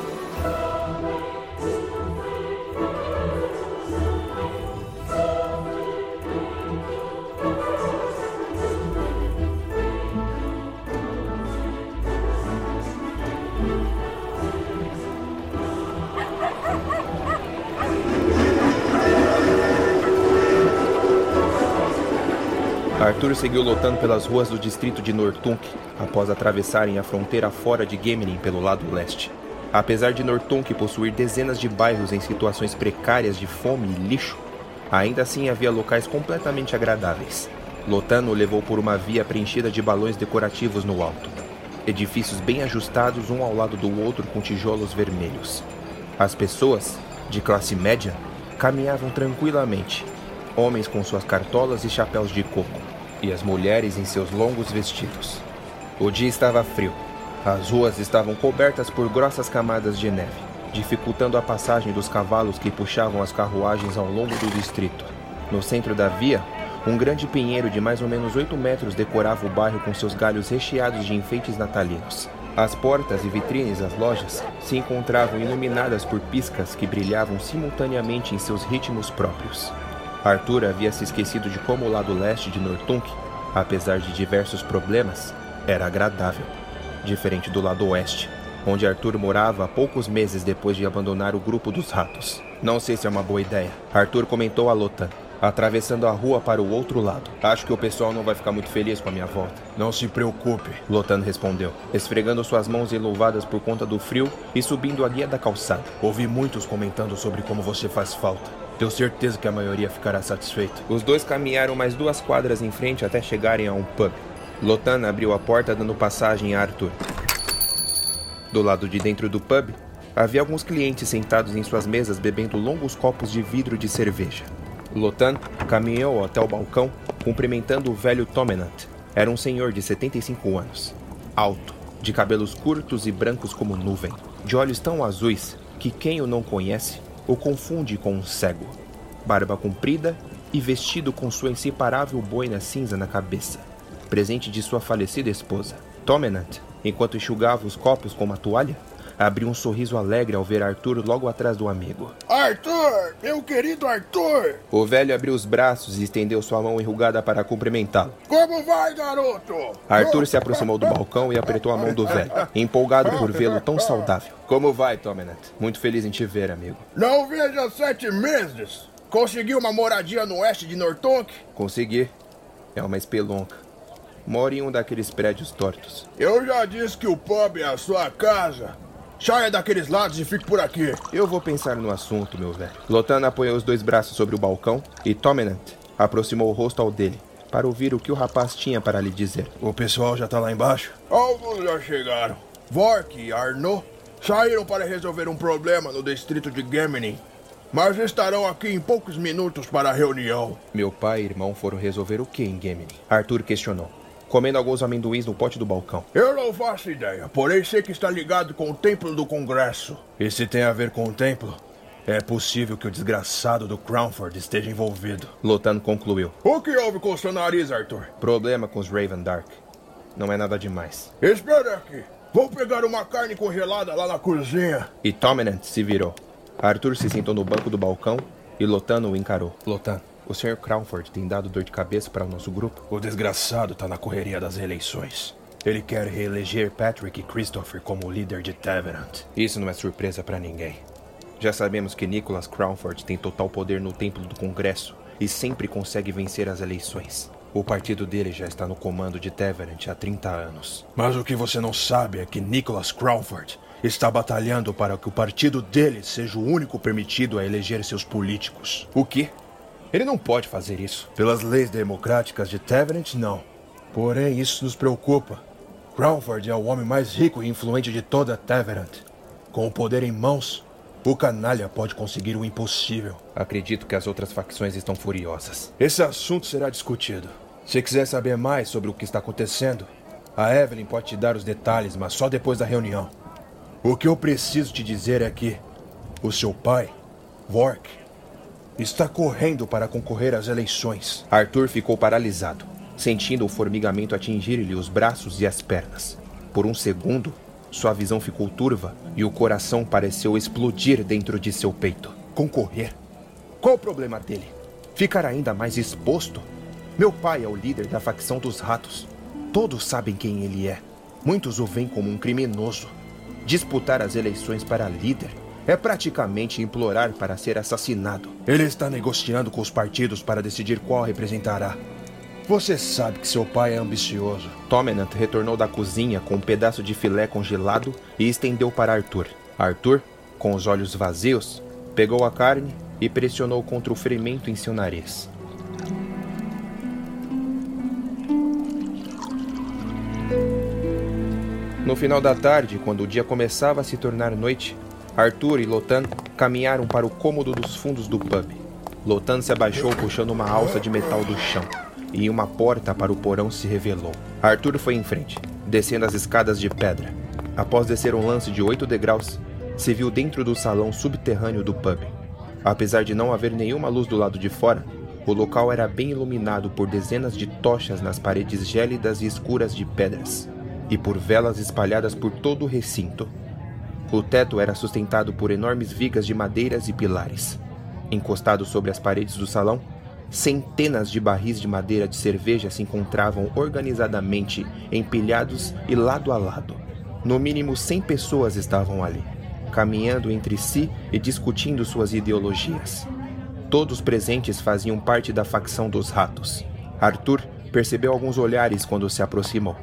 Arthur seguiu lotando pelas ruas do distrito de Nortunk após atravessarem a fronteira fora de Gemenin pelo lado leste. Apesar de Nortunk possuir dezenas de bairros em situações precárias de fome e lixo, ainda assim havia locais completamente agradáveis. Lotano levou por uma via preenchida de balões decorativos no alto. Edifícios bem ajustados um ao lado do outro com tijolos vermelhos. As pessoas, de classe média, caminhavam tranquilamente, homens com suas cartolas e chapéus de coco, e as mulheres em seus longos vestidos. O dia estava frio. As ruas estavam cobertas por grossas camadas de neve, dificultando a passagem dos cavalos que puxavam as carruagens ao longo do distrito. No centro da via, um grande pinheiro de mais ou menos 8 metros decorava o bairro com seus galhos recheados de enfeites natalinos. As portas e vitrines das lojas se encontravam iluminadas por piscas que brilhavam simultaneamente em seus ritmos próprios. Arthur havia se esquecido de como o lado leste de Nortunk, apesar de diversos problemas, era agradável, diferente do lado oeste, onde Arthur morava há poucos meses depois de abandonar o grupo dos ratos. Não sei se é uma boa ideia, Arthur comentou a Lotan, atravessando a rua para o outro lado. Acho que o pessoal não vai ficar muito feliz com a minha volta. Não se preocupe, Lotan respondeu, esfregando suas mãos enluvadas por conta do frio e subindo a guia da calçada. Ouvi muitos comentando sobre como você faz falta. Tenho certeza que a maioria ficará satisfeita. Os dois caminharam mais duas quadras em frente até chegarem a um pub. Lotan abriu a porta dando passagem a Arthur. Do lado de dentro do pub, havia alguns clientes sentados em suas mesas bebendo longos copos de vidro de cerveja. Lotan caminhou até o balcão, cumprimentando o velho Tomenant. Era um senhor de 75 anos, alto, de cabelos curtos e brancos como nuvem, de olhos tão azuis que quem o não conhece o confunde com um cego. Barba comprida e vestido com sua inseparável boina cinza na cabeça, presente de sua falecida esposa. Tomenant enquanto enxugava os copos com uma toalha, abriu um sorriso alegre ao ver Arthur logo atrás do amigo. Arthur! Meu querido Arthur! O velho abriu os braços e estendeu sua mão enrugada para cumprimentá-lo. Como vai, garoto? Arthur se aproximou do balcão e apertou a mão do velho, empolgado por vê-lo tão saudável. Como vai, Tomenant? Muito feliz em te ver, amigo. Não vejo há sete meses. Conseguiu uma moradia no oeste de Nortonk? Consegui. É uma espelonca. Moro em um daqueles prédios tortos. Eu já disse que o pub é a sua casa. Saia daqueles lados e fique por aqui. Eu vou pensar no assunto, meu velho. Lotan apoiou os dois braços sobre o balcão e Tomenant aproximou o rosto ao dele para ouvir o que o rapaz tinha para lhe dizer. O pessoal já tá lá embaixo? Alguns já chegaram. Vork e Arnaud saíram para resolver um problema no distrito de Gemini. Mas estarão aqui em poucos minutos para a reunião. Meu pai e irmão foram resolver o que em Gemini? Arthur questionou comendo alguns amendoins no pote do balcão. Eu não faço ideia, porém sei que está ligado com o templo do Congresso. E se tem a ver com o templo? É possível que o desgraçado do Crownford esteja envolvido. Lotan concluiu. O que houve com o seu nariz, Arthur? Problema com os Raven Dark. Não é nada demais. Espera aqui. Vou pegar uma carne congelada lá na cozinha. E Tominant se virou. Arthur se sentou no banco do balcão e Lotan o encarou. Lotan, o Sr. Crownford tem dado dor de cabeça para o nosso grupo? O desgraçado tá na correria das eleições. Ele quer reeleger Patrick Christopher como líder de Taverant. Isso não é surpresa para ninguém. Já sabemos que Nicholas Crownford tem total poder no templo do Congresso e sempre consegue vencer as eleições. O partido dele já está no comando de Taverant há 30 anos. Mas o que você não sabe é que Nicholas Crownford está batalhando para que o partido dele seja o único permitido a eleger seus políticos. O quê? Ele não pode fazer isso. Pelas leis democráticas de Tavenant, não. Porém, isso nos preocupa. Crawford é o homem mais rico e influente de toda Taverant. Com o poder em mãos, o canalha pode conseguir o impossível. Acredito que as outras facções estão furiosas. Esse assunto será discutido. Se quiser saber mais sobre o que está acontecendo, a Evelyn pode te dar os detalhes, mas só depois da reunião. O que eu preciso te dizer é que o seu pai, Vork, está correndo para concorrer às eleições. Arthur ficou paralisado, sentindo o formigamento atingir-lhe os braços e as pernas. Por um segundo, sua visão ficou turva e o coração pareceu explodir dentro de seu peito. Concorrer? Qual o problema dele? Ficar ainda mais exposto? Meu pai é o líder da facção dos ratos. Todos sabem quem ele é. Muitos o veem como um criminoso. Disputar as eleições para líder é praticamente implorar para ser assassinado. Ele está negociando com os partidos para decidir qual representará. Você sabe que seu pai é ambicioso. Tomenant retornou da cozinha com um pedaço de filé congelado e estendeu para Arthur. Arthur, com os olhos vazios, pegou a carne e pressionou contra o ferimento em seu nariz. No final da tarde, quando o dia começava a se tornar noite, Arthur e Lotan caminharam para o cômodo dos fundos do pub. Lotan se abaixou puxando uma alça de metal do chão, e uma porta para o porão se revelou. Arthur foi em frente, descendo as escadas de pedra. Após descer um lance de oito degraus, se viu dentro do salão subterrâneo do pub. Apesar de não haver nenhuma luz do lado de fora, o local era bem iluminado por dezenas de tochas nas paredes gélidas e escuras de pedras, e por velas espalhadas por todo o recinto. O teto era sustentado por enormes vigas de madeiras e pilares. Encostados sobre as paredes do salão, centenas de barris de madeira de cerveja se encontravam organizadamente empilhados e lado a lado. No mínimo 100 pessoas estavam ali, caminhando entre si e discutindo suas ideologias. Todos presentes faziam parte da facção dos ratos. Arthur percebeu alguns olhares quando se aproximou.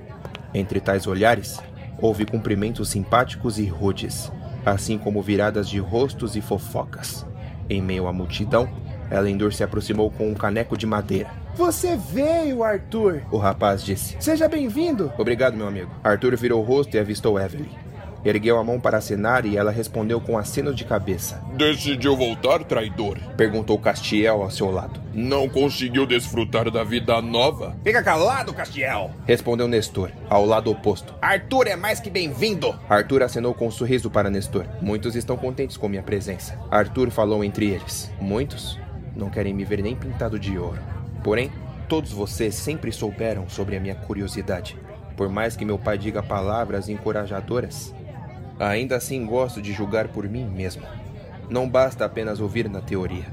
Entre tais olhares, houve cumprimentos simpáticos e rudes, assim como viradas de rostos e fofocas. Em meio à multidão, Elendor se aproximou com um caneco de madeira. Você veio, Arthur! O rapaz disse. Seja bem-vindo! Obrigado, meu amigo. Arthur virou o rosto e avistou Evelyn. Ergueu a mão para acenar e ela respondeu com aceno de cabeça. Decidiu voltar, traidor? Perguntou Castiel ao seu lado. Não conseguiu desfrutar da vida nova? Fica calado, Castiel! Respondeu Nestor, ao lado oposto. Arthur é mais que bem-vindo! Arthur acenou com um sorriso para Nestor. Muitos estão contentes com minha presença. Arthur falou entre eles. Muitos não querem me ver nem pintado de ouro. Porém, todos vocês sempre souberam sobre a minha curiosidade. Por mais que meu pai diga palavras encorajadoras, ainda assim gosto de julgar por mim mesmo. Não basta apenas ouvir na teoria.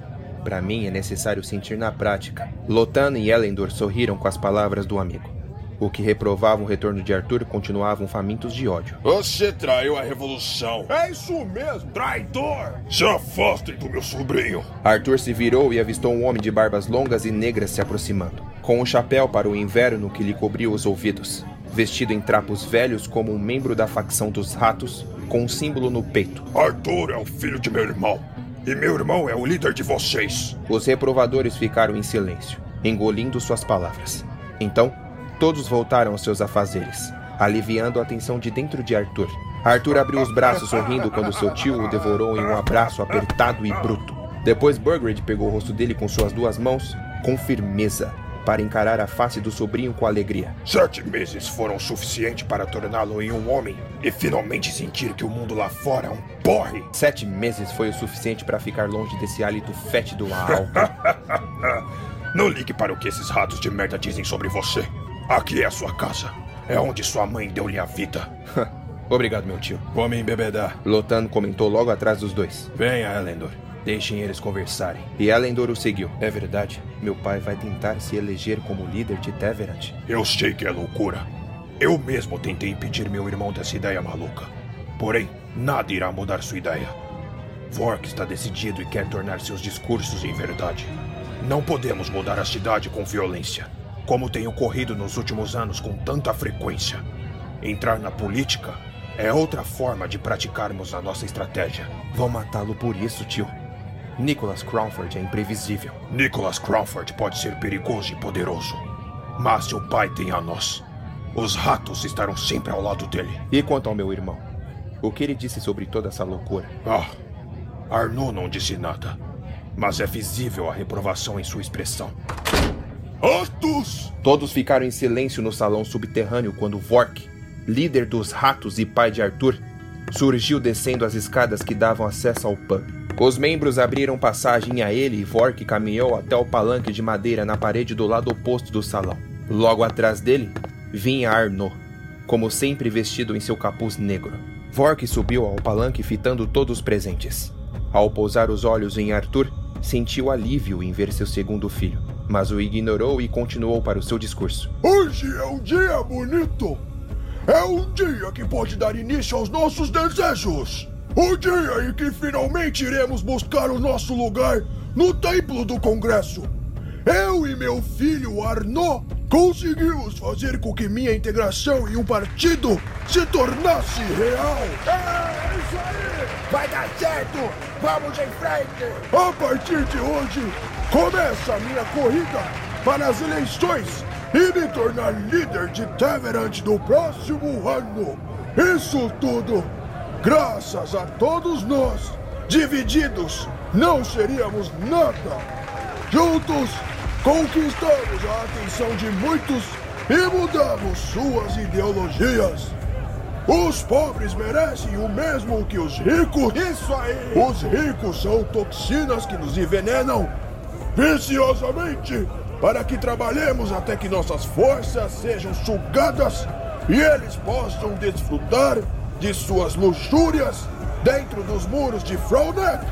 Para mim é necessário sentir na prática. Lotan e Elendor sorriram com as palavras do amigo. O que reprovava o retorno de Arthur continuavam famintos de ódio. Você traiu a revolução. É isso mesmo, traidor! Se afastem do meu sobrinho. Arthur se virou e avistou um homem de barbas longas e negras se aproximando, com um chapéu para o inverno que lhe cobriu os ouvidos, vestido em trapos velhos como um membro da facção dos ratos, com um símbolo no peito. Arthur é o filho de meu irmão. E meu irmão é o líder de vocês. Os reprovadores ficaram em silêncio, engolindo suas palavras. Então, todos voltaram aos seus afazeres, aliviando a atenção de dentro de Arthur. Arthur abriu os braços sorrindo quando seu tio o devorou em um abraço apertado e bruto. Depois Burgred pegou o rosto dele com suas duas mãos, com firmeza, para encarar a face do sobrinho com alegria. Sete meses foram suficiente para torná-lo em um homem e finalmente sentir que o mundo lá fora é um porre. Sete meses foi o suficiente para ficar longe desse hálito fétido a álcool. Não ligue para o que esses ratos de merda dizem sobre você. Aqui é a sua casa. É onde sua mãe deu-lhe a vida. Obrigado, meu tio. Vamos embebedar. Lotan comentou logo atrás dos dois. Venha, Elendor. Deixem eles conversarem. E Elendor o seguiu. É verdade, meu pai vai tentar se eleger como líder de Teverant. Eu sei que é loucura. Eu mesmo tentei impedir meu irmão dessa ideia maluca. Porém, nada irá mudar sua ideia. Vork está decidido e quer tornar seus discursos em verdade. Não podemos mudar a cidade com violência, como tem ocorrido nos últimos anos com tanta frequência. Entrar na política é outra forma de praticarmos a nossa estratégia. Vão matá-lo por isso, tio. Nicholas Crawford é imprevisível. Nicholas Crawford pode ser perigoso e poderoso, mas seu pai tem a nós. Os ratos estarão sempre ao lado dele. E quanto ao meu irmão? O que ele disse sobre toda essa loucura? Ah, Arnaud não disse nada, mas é visível a reprovação em sua expressão. Ratos! Todos ficaram em silêncio no salão subterrâneo quando Vork, líder dos ratos e pai de Arthur, surgiu descendo as escadas que davam acesso ao pub. Os membros abriram passagem a ele e Vork caminhou até o palanque de madeira na parede do lado oposto do salão. Logo atrás dele, vinha Arnaud, como sempre vestido em seu capuz negro. Vork subiu ao palanque fitando todos os presentes. Ao pousar os olhos em Arthur, sentiu alívio em ver seu segundo filho, mas o ignorou e continuou para o seu discurso. Hoje é um dia bonito! É um dia que pode dar início aos nossos desejos! O dia em que finalmente iremos buscar o nosso lugar no Templo do Congresso! Eu e meu filho Arnaud conseguimos fazer com que minha integração em um partido se tornasse real! É isso aí! Vai dar certo! Vamos em frente! A partir de hoje, começa a minha corrida para as eleições e me tornar líder de Teverant no próximo ano. Isso tudo graças a todos nós. Divididos, não seríamos nada. Juntos, conquistamos a atenção de muitos e mudamos suas ideologias. Os pobres merecem o mesmo que os ricos. Isso aí! Os ricos são toxinas que nos envenenam viciosamente para que trabalhemos até que nossas forças sejam sugadas e eles possam desfrutar de suas luxúrias dentro dos muros de Fronek.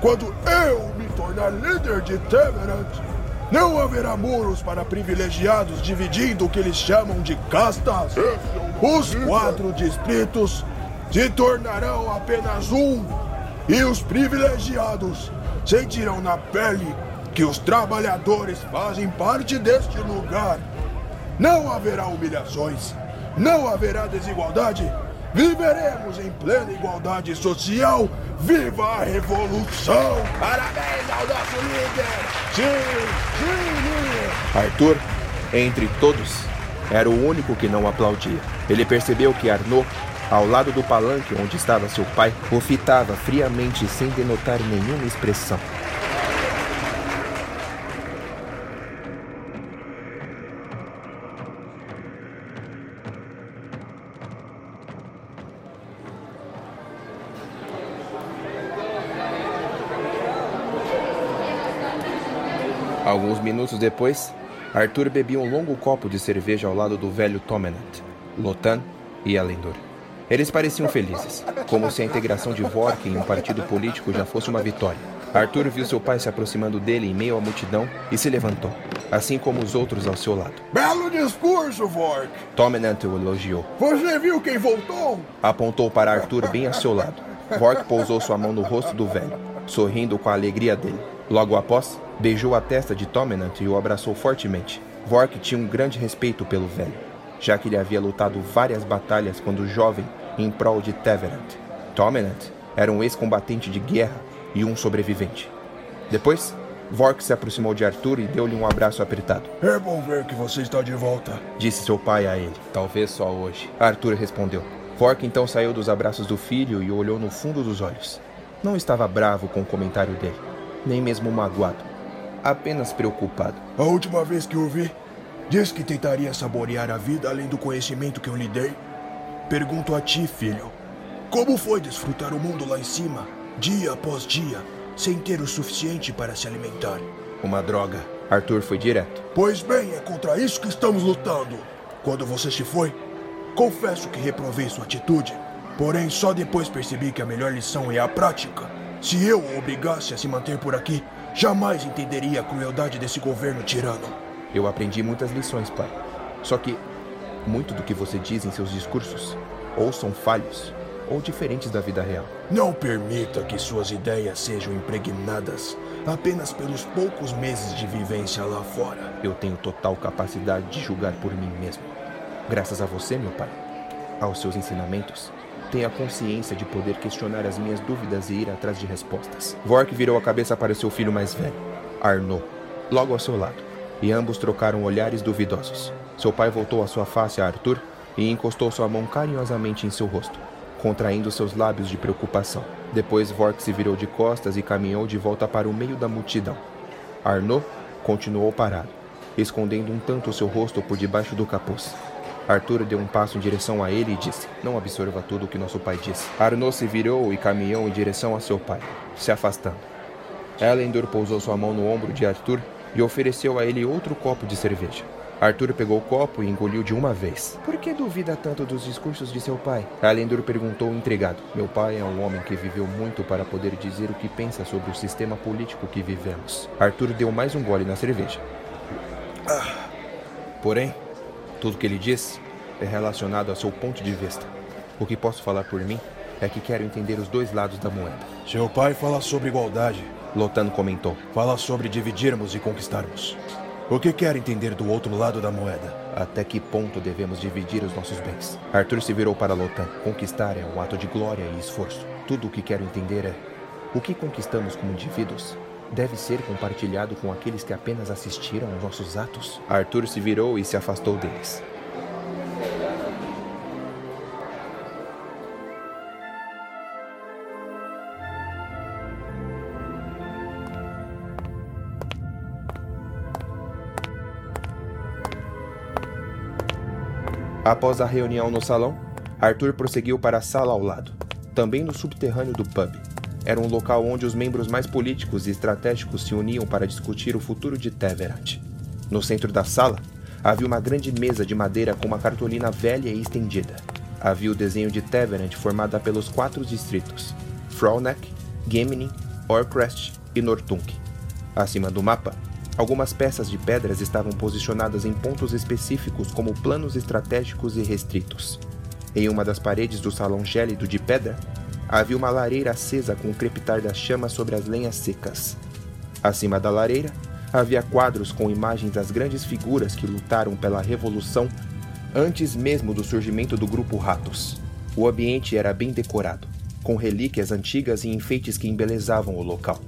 Quando eu me tornar líder de Temerant, não haverá muros para privilegiados dividindo o que eles chamam de castas. Os quatro distritos se tornarão apenas um E os privilegiados sentirão na pele que os trabalhadores fazem parte deste lugar. Não haverá humilhações, não haverá desigualdade. Viveremos em plena igualdade social. Viva a revolução! Parabéns ao nosso líder! Sim, sim! Arthur, entre todos, era o único que não aplaudia. Ele percebeu que Arnaud, ao lado do palanque onde estava seu pai, o fitava friamente sem denotar nenhuma expressão. Minutos depois, Arthur bebia um longo copo de cerveja ao lado do velho Tomenant, Lotan e Elendor. Eles pareciam felizes, como se a integração de Vork em um partido político já fosse uma vitória. Arthur viu seu pai se aproximando dele em meio à multidão e se levantou, assim como os outros ao seu lado. Belo discurso, Vork! Tomenant o elogiou. Você viu quem voltou? Apontou para Arthur bem ao seu lado. Vork pousou sua mão no rosto do velho, sorrindo com a alegria dele. Logo após, beijou a testa de Tomenant e o abraçou fortemente. Vork tinha um grande respeito pelo velho, já que ele havia lutado várias batalhas quando jovem em prol de Teverant. Tomenant era um ex-combatente de guerra e um sobrevivente. Depois, Vork se aproximou de Arthur e deu-lhe um abraço apertado. É bom ver que você está de volta. Disse seu pai a ele. Talvez só hoje. Arthur respondeu. Vork então saiu dos abraços do filho e olhou no fundo dos olhos. Não estava bravo com o comentário dele, nem mesmo magoado, apenas preocupado. A última vez que o vi, disse que tentaria saborear a vida além do conhecimento que eu lhe dei. Pergunto a ti, filho, como foi desfrutar o mundo lá em cima, dia após dia, sem ter o suficiente para se alimentar? Uma droga. Arthur foi direto. Pois bem, é contra isso que estamos lutando. Quando você se foi, confesso que reprovei sua atitude. Porém, só depois percebi que a melhor lição é a prática. Se eu o obrigasse a se manter por aqui, jamais entenderia a crueldade desse governo tirano. Eu aprendi muitas lições, pai. Só que muito do que você diz em seus discursos ou são falhos ou diferentes da vida real. Não permita que suas ideias sejam impregnadas apenas pelos poucos meses de vivência lá fora. Eu tenho total capacidade de julgar por mim mesmo. Graças a você, meu pai, aos seus ensinamentos, tenho a consciência de poder questionar as minhas dúvidas e ir atrás de respostas. Vork virou a cabeça para seu filho mais velho, Arnaud, logo ao seu lado, e ambos trocaram olhares duvidosos. Seu pai voltou a sua face a Arthur e encostou sua mão carinhosamente em seu rosto, contraindo seus lábios de preocupação. Depois Vork se virou de costas e caminhou de volta para o meio da multidão. Arnaud continuou parado, escondendo um tanto seu rosto por debaixo do capuz. Arthur deu um passo em direção a ele e disse: Não absorva tudo o que nosso pai disse. Arnaud se virou e caminhou em direção a seu pai, se afastando. Elendor pousou sua mão no ombro de Arthur e ofereceu a ele outro copo de cerveja. Arthur pegou o copo e engoliu de uma vez. Por que duvida tanto dos discursos de seu pai? Elendor perguntou intrigado. Meu pai é um homem que viveu muito para poder dizer o que pensa sobre o sistema político que vivemos. Arthur deu mais um gole na cerveja. Ah. Porém, tudo que ele diz é relacionado ao seu ponto de vista. O que posso falar por mim é que quero entender os dois lados da moeda. Seu pai fala sobre igualdade. Lotan comentou. Fala sobre dividirmos e conquistarmos. O que quer entender do outro lado da moeda? Até que ponto devemos dividir os nossos bens? Arthur se virou para Lotan. Conquistar é um ato de glória e esforço. Tudo o que quero entender é o que conquistamos como indivíduos deve ser compartilhado com aqueles que apenas assistiram aos nossos atos. Arthur se virou e se afastou deles. Após a reunião no salão, Arthur prosseguiu para a sala ao lado, também no subterrâneo do pub. Era um local onde os membros mais políticos e estratégicos se uniam para discutir o futuro de Teverant. No centro da sala, havia uma grande mesa de madeira com uma cartolina velha e estendida. Havia o desenho de Teverant formada pelos quatro distritos: Frauneck, Gemini, Orcrest e Nortunk. Acima do mapa, algumas peças de pedras estavam posicionadas em pontos específicos como planos estratégicos e restritos. Em uma das paredes do salão gélido de pedra, havia uma lareira acesa com o crepitar das chamas sobre as lenhas secas. Acima da lareira, havia quadros com imagens das grandes figuras que lutaram pela Revolução antes mesmo do surgimento do grupo Ratos. O ambiente era bem decorado, com relíquias antigas e enfeites que embelezavam o local.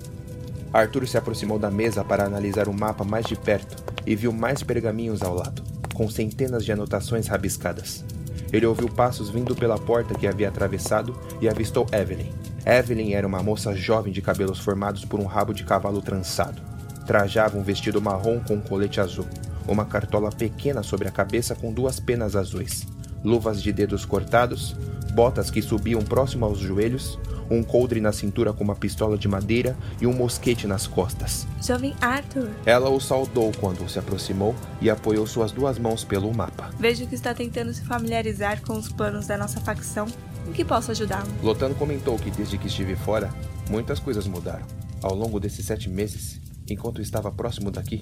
Arthur se aproximou da mesa para analisar o mapa mais de perto e viu mais pergaminhos ao lado, com centenas de anotações rabiscadas. Ele ouviu passos vindo pela porta que havia atravessado e avistou Evelyn. Evelyn era uma moça jovem de cabelos formados por um rabo de cavalo trançado. Trajava um vestido marrom com um colete azul, uma cartola pequena sobre a cabeça com duas penas azuis, luvas de dedos cortados, botas que subiam próximo aos joelhos, um coldre na cintura com uma pistola de madeira e um mosquete nas costas. Jovem Arthur. Ela o saudou quando se aproximou e apoiou suas duas mãos pelo mapa. Vejo que está tentando se familiarizar com os planos da nossa facção. Em que posso ajudá-lo? Lotan comentou que desde que estive fora, muitas coisas mudaram. Ao longo desses sete meses, enquanto estava próximo daqui,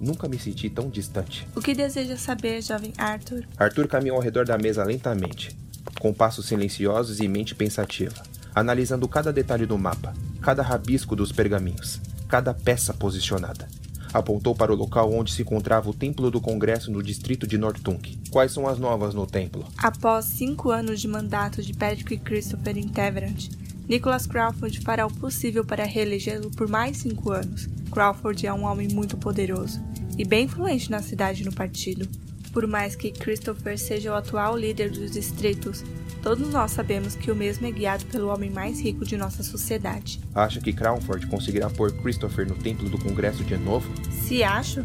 nunca me senti tão distante. O que deseja saber, jovem Arthur? Arthur caminhou ao redor da mesa lentamente, com passos silenciosos e mente pensativa analisando cada detalhe do mapa, cada rabisco dos pergaminhos, cada peça posicionada. Apontou para o local onde se encontrava o Templo do Congresso no distrito de Nortunk. Quais são as novas no templo? Após cinco anos de mandato de Patrick Christopher em Teverant, Nicholas Crawford fará o possível para reelegê-lo por mais cinco anos. Crawford é um homem muito poderoso e bem influente na cidade e no partido. Por mais que Christopher seja o atual líder dos distritos, Todos nós sabemos que o mesmo é guiado pelo homem mais rico de nossa sociedade. Acha que Crawford conseguirá pôr Christopher no templo do Congresso de novo? Se acho?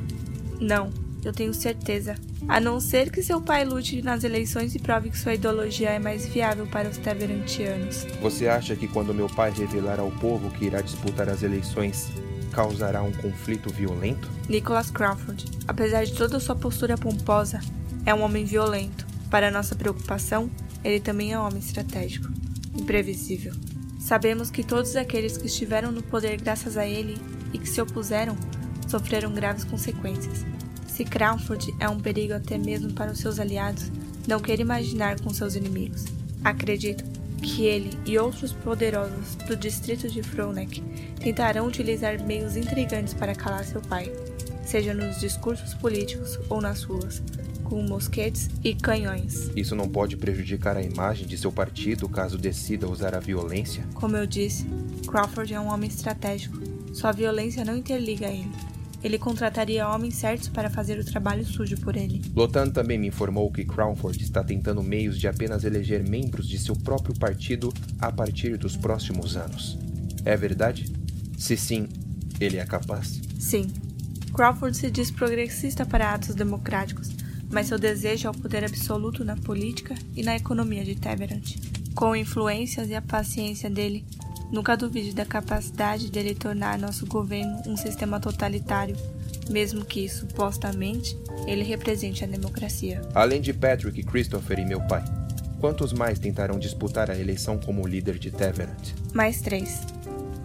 Não, eu tenho certeza. A não ser que seu pai lute nas eleições e prove que sua ideologia é mais viável para os Teverantianos. Você acha que quando meu pai revelar ao povo que irá disputar as eleições, causará um conflito violento? Nicholas Crawford, apesar de toda sua postura pomposa, é um homem violento. Para nossa preocupação, ele também é um homem estratégico, imprevisível. Sabemos que todos aqueles que estiveram no poder graças a ele e que se opuseram sofreram graves consequências. Se Crawford é um perigo até mesmo para os seus aliados, não queira imaginar com seus inimigos. Acredito que ele e outros poderosos do distrito de Fronek tentarão utilizar meios intrigantes para calar seu pai, seja nos discursos políticos ou nas ruas, com mosquetes e canhões. Isso não pode prejudicar a imagem de seu partido caso decida usar a violência? Como eu disse, Crawford é um homem estratégico. Sua violência não interliga a ele. Ele contrataria homens certos para fazer o trabalho sujo por ele. Lotan também me informou que Crawford está tentando meios de apenas eleger membros de seu próprio partido a partir dos próximos anos. É verdade? Se sim, ele é capaz? Sim. Crawford se diz progressista para atos democráticos, mas seu desejo é o poder absoluto na política e na economia de Teverant. Com influências e a paciência dele, nunca duvide da capacidade dele tornar nosso governo um sistema totalitário, mesmo que, supostamente, ele represente a democracia. Além de Patrick, Christopher e meu pai, quantos mais tentarão disputar a eleição como líder de Teverant? Mais três.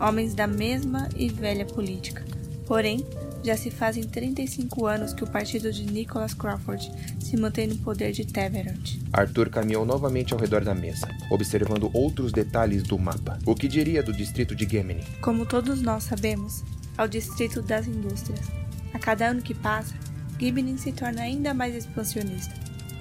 Homens da mesma e velha política. Porém, já se fazem 35 anos que o partido de Nicholas Crawford se mantém no poder de Teverant. Arthur caminhou novamente ao redor da mesa, observando outros detalhes do mapa. O que diria do distrito de Gemini? Como todos nós sabemos, é o distrito das indústrias. A cada ano que passa, Gimlin se torna ainda mais expansionista,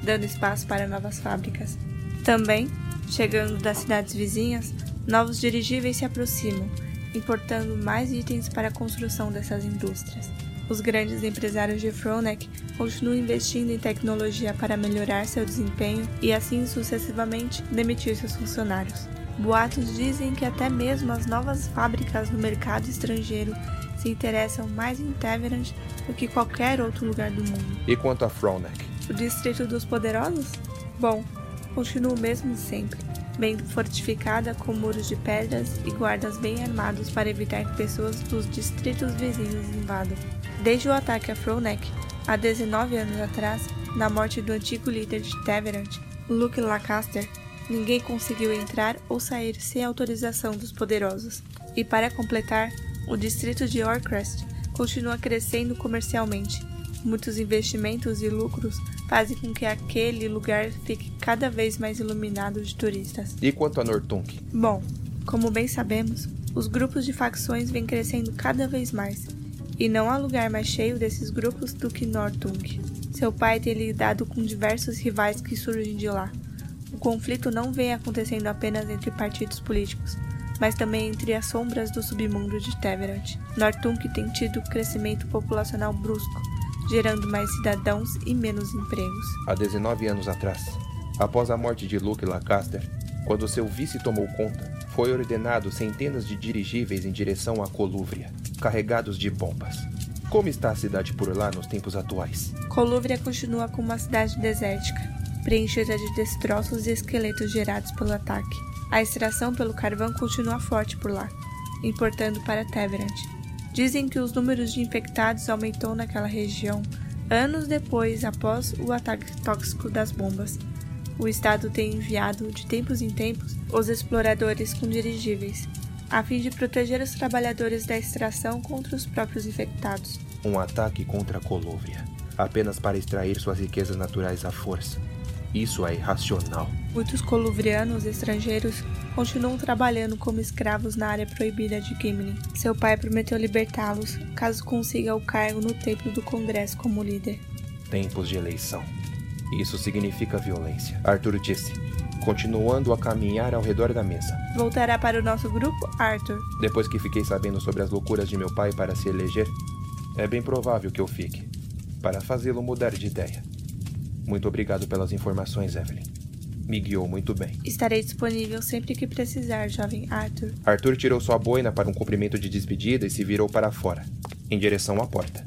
dando espaço para novas fábricas. Também, chegando das cidades vizinhas, novos dirigíveis se aproximam, importando mais itens para a construção dessas indústrias. Os grandes empresários de Fronek continuam investindo em tecnologia para melhorar seu desempenho e assim sucessivamente demitir seus funcionários. Boatos dizem que até mesmo as novas fábricas no mercado estrangeiro se interessam mais em Teverant do que qualquer outro lugar do mundo. E quanto a Fronek? O distrito dos poderosos? Bom, continua o mesmo sempre bem fortificada com muros de pedras e guardas bem armados para evitar que pessoas dos distritos vizinhos invadam. Desde o ataque a Fronek, há 19 anos atrás, na morte do antigo líder de Teverant, Luke Lancaster, ninguém conseguiu entrar ou sair sem autorização dos poderosos. E para completar, o distrito de Orcrest continua crescendo comercialmente. Muitos investimentos e lucros fazem com que aquele lugar fique cada vez mais iluminado de turistas. E quanto a Nortunk? Bom, como bem sabemos, os grupos de facções vêm crescendo cada vez mais, e não há lugar mais cheio desses grupos do que Nortung. Seu pai tem lidado com diversos rivais que surgem de lá. O conflito não vem acontecendo apenas entre partidos políticos, mas também entre as sombras do submundo de Teverant. Nortunk tem tido crescimento populacional brusco, gerando mais cidadãos e menos empregos. Há 19 anos atrás, após a morte de Luke Lancaster, quando seu vice tomou conta, foi ordenado centenas de dirigíveis em direção à Colúvria, carregados de bombas. Como está a cidade por lá nos tempos atuais? Colúvria continua como uma cidade desértica, preenchida de destroços e esqueletos gerados pelo ataque. A extração pelo carvão continua forte por lá, importando para Teverant. Dizem que os números de infectados aumentou naquela região anos depois após o ataque tóxico das bombas. O Estado tem enviado, de tempos em tempos, os exploradores com dirigíveis, a fim de proteger os trabalhadores da extração contra os próprios infectados. Um ataque contra a Colôvia, apenas para extrair suas riquezas naturais à força. Isso é irracional. Muitos coluvrianos estrangeiros continuam trabalhando como escravos na área proibida de Gimli. Seu pai prometeu libertá-los caso consiga o cargo no templo do Congresso como líder. Tempos de eleição. Isso significa violência. Arthur disse, continuando a caminhar ao redor da mesa. Voltará para o nosso grupo, Arthur? Depois que fiquei sabendo sobre as loucuras de meu pai para se eleger, é bem provável que eu fique, para fazê-lo mudar de ideia. Muito obrigado pelas informações, Evelyn. Me guiou muito bem. Estarei disponível sempre que precisar, jovem Arthur. Arthur tirou sua boina para um cumprimento de despedida e se virou para fora, em direção à porta.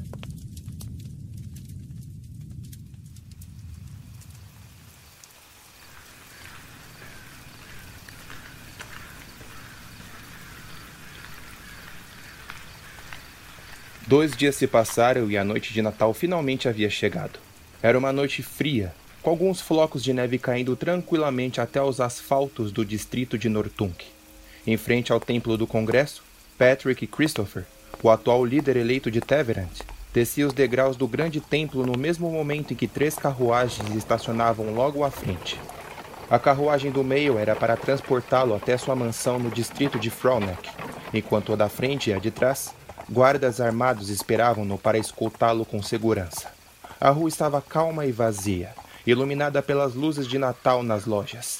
Dois dias se passaram e a noite de Natal finalmente havia chegado. Era uma noite fria, com alguns flocos de neve caindo tranquilamente até os asfaltos do distrito de Nortunk. Em frente ao templo do Congresso, Patrick Christopher, o atual líder eleito de Teverant, descia os degraus do grande templo no mesmo momento em que três carruagens estacionavam logo à frente. A carruagem do meio era para transportá-lo até sua mansão no distrito de Fronek, enquanto a da frente e a de trás, guardas armados esperavam-no para escoltá-lo com segurança. A rua estava calma e vazia, iluminada pelas luzes de Natal nas lojas.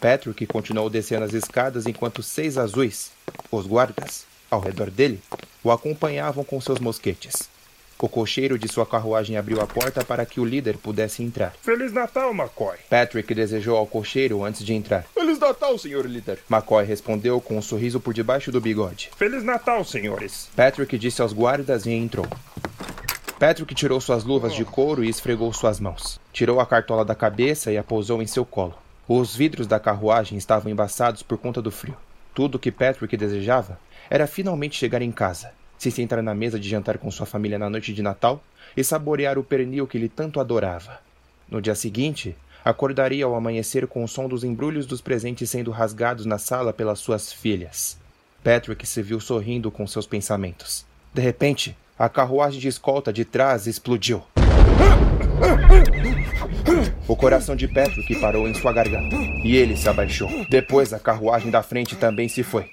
Patrick continuou descendo as escadas enquanto seis azuis, os guardas, ao redor dele, o acompanhavam com seus mosquetes. O cocheiro de sua carruagem abriu a porta para que o líder pudesse entrar. Feliz Natal, McCoy. Patrick desejou ao cocheiro antes de entrar. Feliz Natal, senhor líder. McCoy respondeu com um sorriso por debaixo do bigode. Feliz Natal, senhores. Patrick disse aos guardas e entrou. Patrick tirou suas luvas de couro e esfregou suas mãos. Tirou a cartola da cabeça e a pousou em seu colo. Os vidros da carruagem estavam embaçados por conta do frio. Tudo o que Patrick desejava era finalmente chegar em casa, se sentar na mesa de jantar com sua família na noite de Natal e saborear o pernil que ele tanto adorava. No dia seguinte, acordaria ao amanhecer com o som dos embrulhos dos presentes sendo rasgados na sala pelas suas filhas. Patrick se viu sorrindo com seus pensamentos. De repente, a carruagem de escolta de trás explodiu. O coração de Patrick parou em sua garganta e ele se abaixou. Depois, a carruagem da frente também se foi.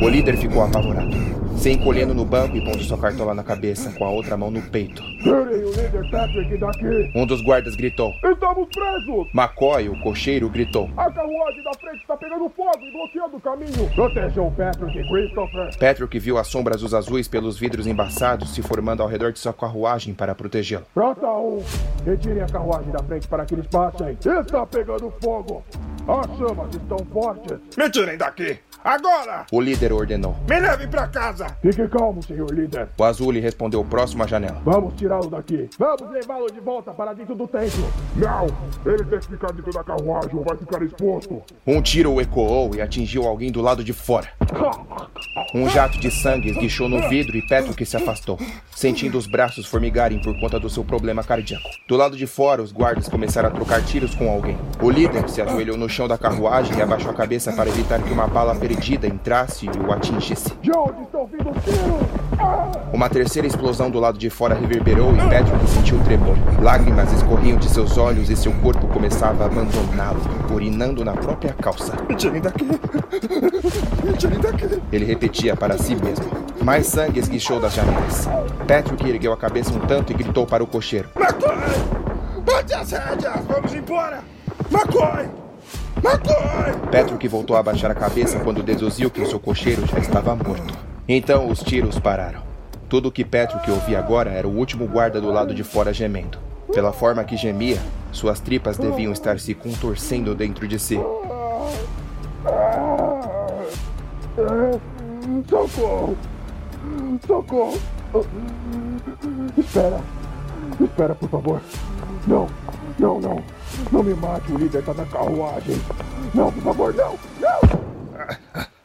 O líder ficou apavorado, se encolhendo no banco e pondo sua cartola na cabeça, com a outra mão no peito. Tirem o líder Patrick daqui! Um dos guardas gritou. Estamos presos! McCoy, o cocheiro, gritou. A carruagem da frente está pegando fogo e bloqueando o caminho! Protejam o Patrick, Christopher! Patrick viu as sombras dos azuis pelos vidros embaçados se formando ao redor de sua carruagem para protegê-lo. Prota 1, retirem a carruagem da frente para que eles passem! Está pegando fogo! As chamas estão fortes! Me tirem daqui! Agora! O líder ordenou. Me levem pra casa! Fique calmo, senhor líder! O azul lhe respondeu próximo à janela. Vamos tirá-lo daqui! Vamos levá-lo de volta para dentro do templo! Não! Ele tem que ficar dentro da carruagem ou vai ficar exposto! Um tiro ecoou e atingiu alguém do lado de fora. Um jato de sangue esguichou no vidro e Patrick se afastou, sentindo os braços formigarem por conta do seu problema cardíaco. Do lado de fora, os guardas começaram a trocar tiros com alguém. O líder se ajoelhou no chão da carruagem e abaixou a cabeça para evitar que uma bala entrasse e o atingisse. Vindo tiros? Uma terceira explosão do lado de fora reverberou e Patrick sentiu tremor. Lágrimas escorriam de seus olhos e seu corpo começava a abandoná-lo, urinando na própria calça. Tirem daqui! Tirem daqui! Ele repetia para si mesmo. Mais sangue esguichou das janelas. Patrick ergueu a cabeça um tanto e gritou para o cocheiro. McCoy! Bate as rédeas! Vamos embora! McCoy! Patrick voltou a abaixar a cabeça quando deduziu que o seu cocheiro já estava morto. Então os tiros pararam. Tudo o que Patrick ouvia agora era o último guarda do lado de fora gemendo. Pela forma que gemia, suas tripas deviam estar se contorcendo dentro de si. Socorro! Socorro! Espera! Espera, por favor! Não! Não, não! Não me mate, o líder tá na carruagem! Não, por favor, não! Não!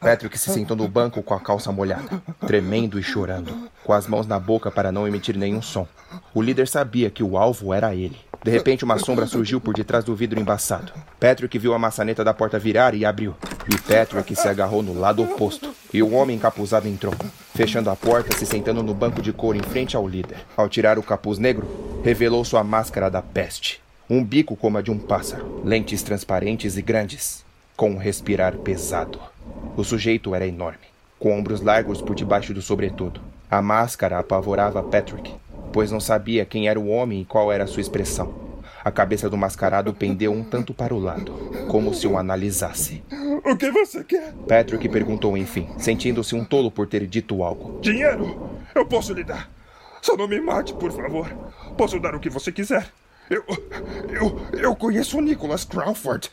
Patrick se sentou no banco com a calça molhada, tremendo e chorando, com as mãos na boca para não emitir nenhum som. O líder sabia que o alvo era ele. De repente, uma sombra surgiu por detrás do vidro embaçado. Patrick viu a maçaneta da porta virar e abriu. E Patrick se agarrou no lado oposto. E o homem encapuzado entrou, fechando a porta, se sentando no banco de couro em frente ao líder. Ao tirar o capuz negro, revelou sua máscara da peste. Um bico como a de um pássaro, lentes transparentes e grandes, com um respirar pesado. O sujeito era enorme, com ombros largos por debaixo do sobretudo. A máscara apavorava Patrick, pois não sabia quem era o homem e qual era a sua expressão. A cabeça do mascarado pendeu um tanto para o lado, como se o analisasse. O que você quer? Patrick perguntou enfim, sentindo-se um tolo por ter dito algo. Dinheiro! Eu posso lhe dar. Só não me mate, por favor. Posso dar o que você quiser. Eu. Eu. Eu conheço o Nicholas Crawford.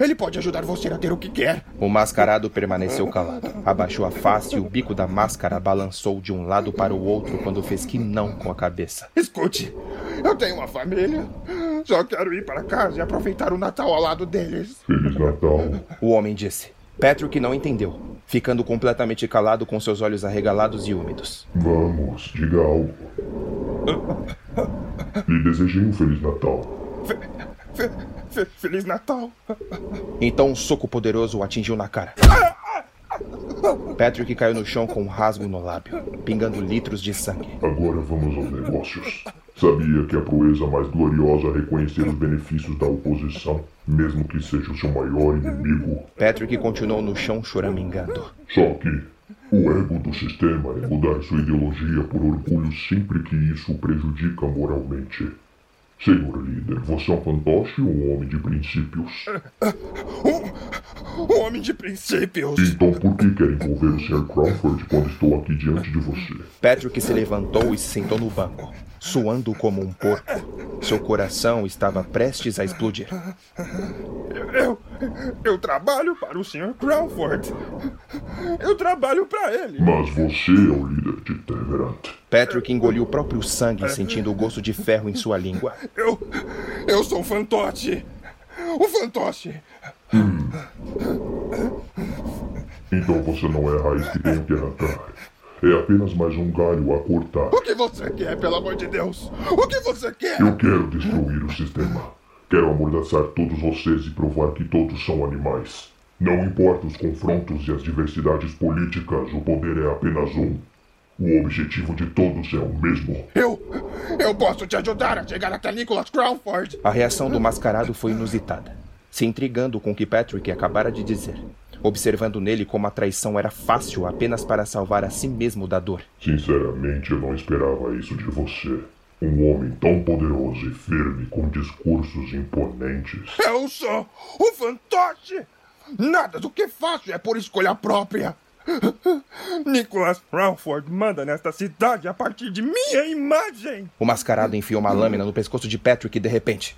Ele pode ajudar você a ter o que quer. O mascarado permaneceu calado. Abaixou a face e o bico da máscara balançou de um lado para o outro quando fez que não com a cabeça. Escute, eu tenho uma família. Só quero ir para casa e aproveitar o Natal ao lado deles. Feliz Natal. O homem disse. Patrick não entendeu, ficando completamente calado com seus olhos arregalados e úmidos. Vamos, diga algo. Lhe desejei um Feliz Natal. Fe- fe- Feliz Natal. Então um soco poderoso o atingiu na cara. Patrick caiu no chão com um rasgo no lábio, pingando litros de sangue. Agora vamos aos negócios. Sabia que a proeza mais gloriosa é reconhecer os benefícios da oposição, mesmo que seja o seu maior inimigo. Patrick continuou no chão choramingando. Só que o ego do sistema é mudar sua ideologia por orgulho sempre que isso prejudica moralmente. Senhor líder, você é um fantoche ou um homem de princípios? Um homem de princípios. Então por que quer envolver o Sr. Crawford quando estou aqui diante de você? Patrick se levantou e se sentou no banco, suando como um porco. Seu coração estava prestes a explodir. Eu. Eu trabalho para o Sr. Crawford. Eu trabalho para ele. Mas você é o líder de. Patrick engoliu o próprio sangue, sentindo o gosto de ferro em sua língua. Eu. Eu sou o fantoche. O fantoche. Então você não é a raiz que tenho que arrancar. É apenas mais um galho a cortar. O que você quer, pelo amor de Deus? O que você quer? Eu quero destruir o sistema. Quero amordaçar todos vocês e provar que todos são animais. Não importa os confrontos e as diversidades políticas, o poder é apenas um. O objetivo de todos é o mesmo. Eu. Eu posso te ajudar a chegar até Nicholas Crawford. A reação do mascarado foi inusitada, se intrigando com o que Patrick acabara de dizer, observando nele como a traição era fácil apenas para salvar a si mesmo da dor. Sinceramente, eu não esperava isso de você. Um homem tão poderoso e firme com discursos imponentes. Eu sou o fantoche. Nada do que faço é por escolha própria. Nicholas Crawford manda nesta cidade a partir de minha imagem. O mascarado enfiou uma lâmina no pescoço de Patrick de repente.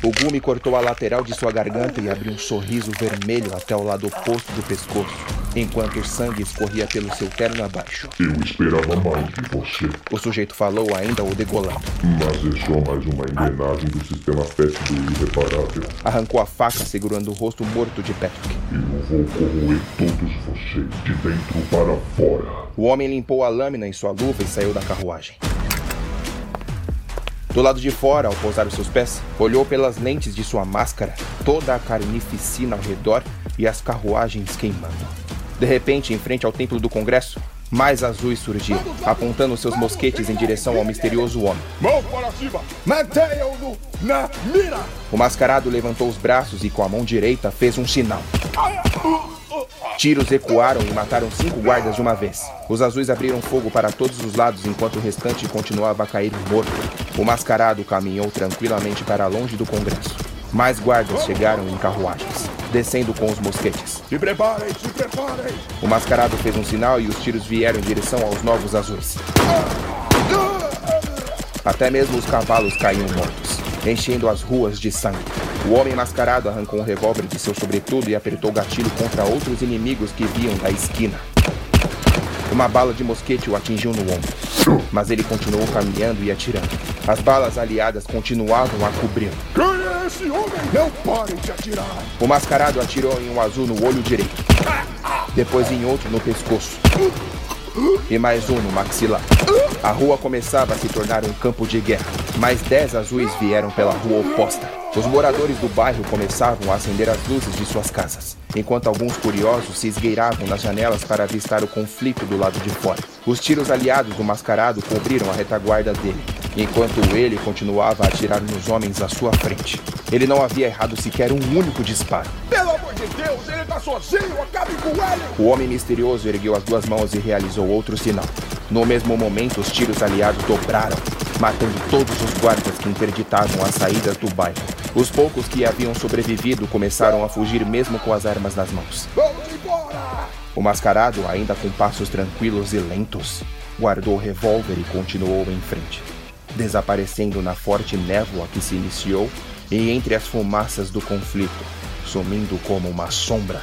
O gume cortou a lateral de sua garganta e abriu um sorriso vermelho até o lado oposto do pescoço, enquanto o sangue escorria pelo seu terno abaixo. Eu esperava mais de você. O sujeito falou ainda o degolando. Mas é só mais uma engrenagem do sistema fétido e irreparável. Arrancou a faca segurando o rosto morto de Patrick. Eu vou corroer todos vocês de dentro para fora. O homem limpou a lâmina em sua luva e saiu da carruagem. Do lado de fora, ao pousar os seus pés, olhou pelas lentes de sua máscara toda a carnificina ao redor e as carruagens queimando. De repente, em frente ao templo do Congresso, mais azuis surgiram, apontando seus mosquetes em direção ao misterioso homem. Mãos para cima! Mantenham-no na mira! O mascarado levantou os braços e, com a mão direita, fez um sinal. Tiros ecoaram e mataram cinco guardas de uma vez. Os azuis abriram fogo para todos os lados enquanto o restante continuava a cair morto. O mascarado caminhou tranquilamente para longe do Congresso. Mais guardas chegaram em carruagens, descendo com os mosquetes. Se preparem, se preparem! O mascarado fez um sinal e os tiros vieram em direção aos novos azuis. Até mesmo os cavalos caíam mortos, enchendo as ruas de sangue. O homem mascarado arrancou um revólver de seu sobretudo e apertou o gatilho contra outros inimigos que viam da esquina. Uma bala de mosquete o atingiu no ombro, mas ele continuou caminhando e atirando. As balas aliadas continuavam a cobri-lo. Quem é esse homem? Não parem de atirar! O mascarado atirou em um azul no olho direito, depois em outro no pescoço e mais um no maxilar. A rua começava a se tornar um campo de guerra. Mais dez azuis vieram pela rua oposta. Os moradores do bairro começavam a acender as luzes de suas casas, enquanto alguns curiosos se esgueiravam nas janelas para avistar o conflito do lado de fora. Os tiros aliados do mascarado cobriram a retaguarda dele, enquanto ele continuava a atirar nos homens à sua frente. Ele não havia errado sequer um único disparo. Pelo amor de Deus, ele tá sozinho! Acabe com ele! O homem misterioso ergueu as duas mãos e realizou outro sinal. No mesmo momento, os tiros aliados dobraram, matando todos os guardas que interditavam as saídas do bairro. Os poucos que haviam sobrevivido começaram a fugir mesmo com as armas nas mãos. Vamos embora! O mascarado, ainda com passos tranquilos e lentos, guardou o revólver e continuou em frente, desaparecendo na forte névoa que se iniciou e entre as fumaças do conflito, sumindo como uma sombra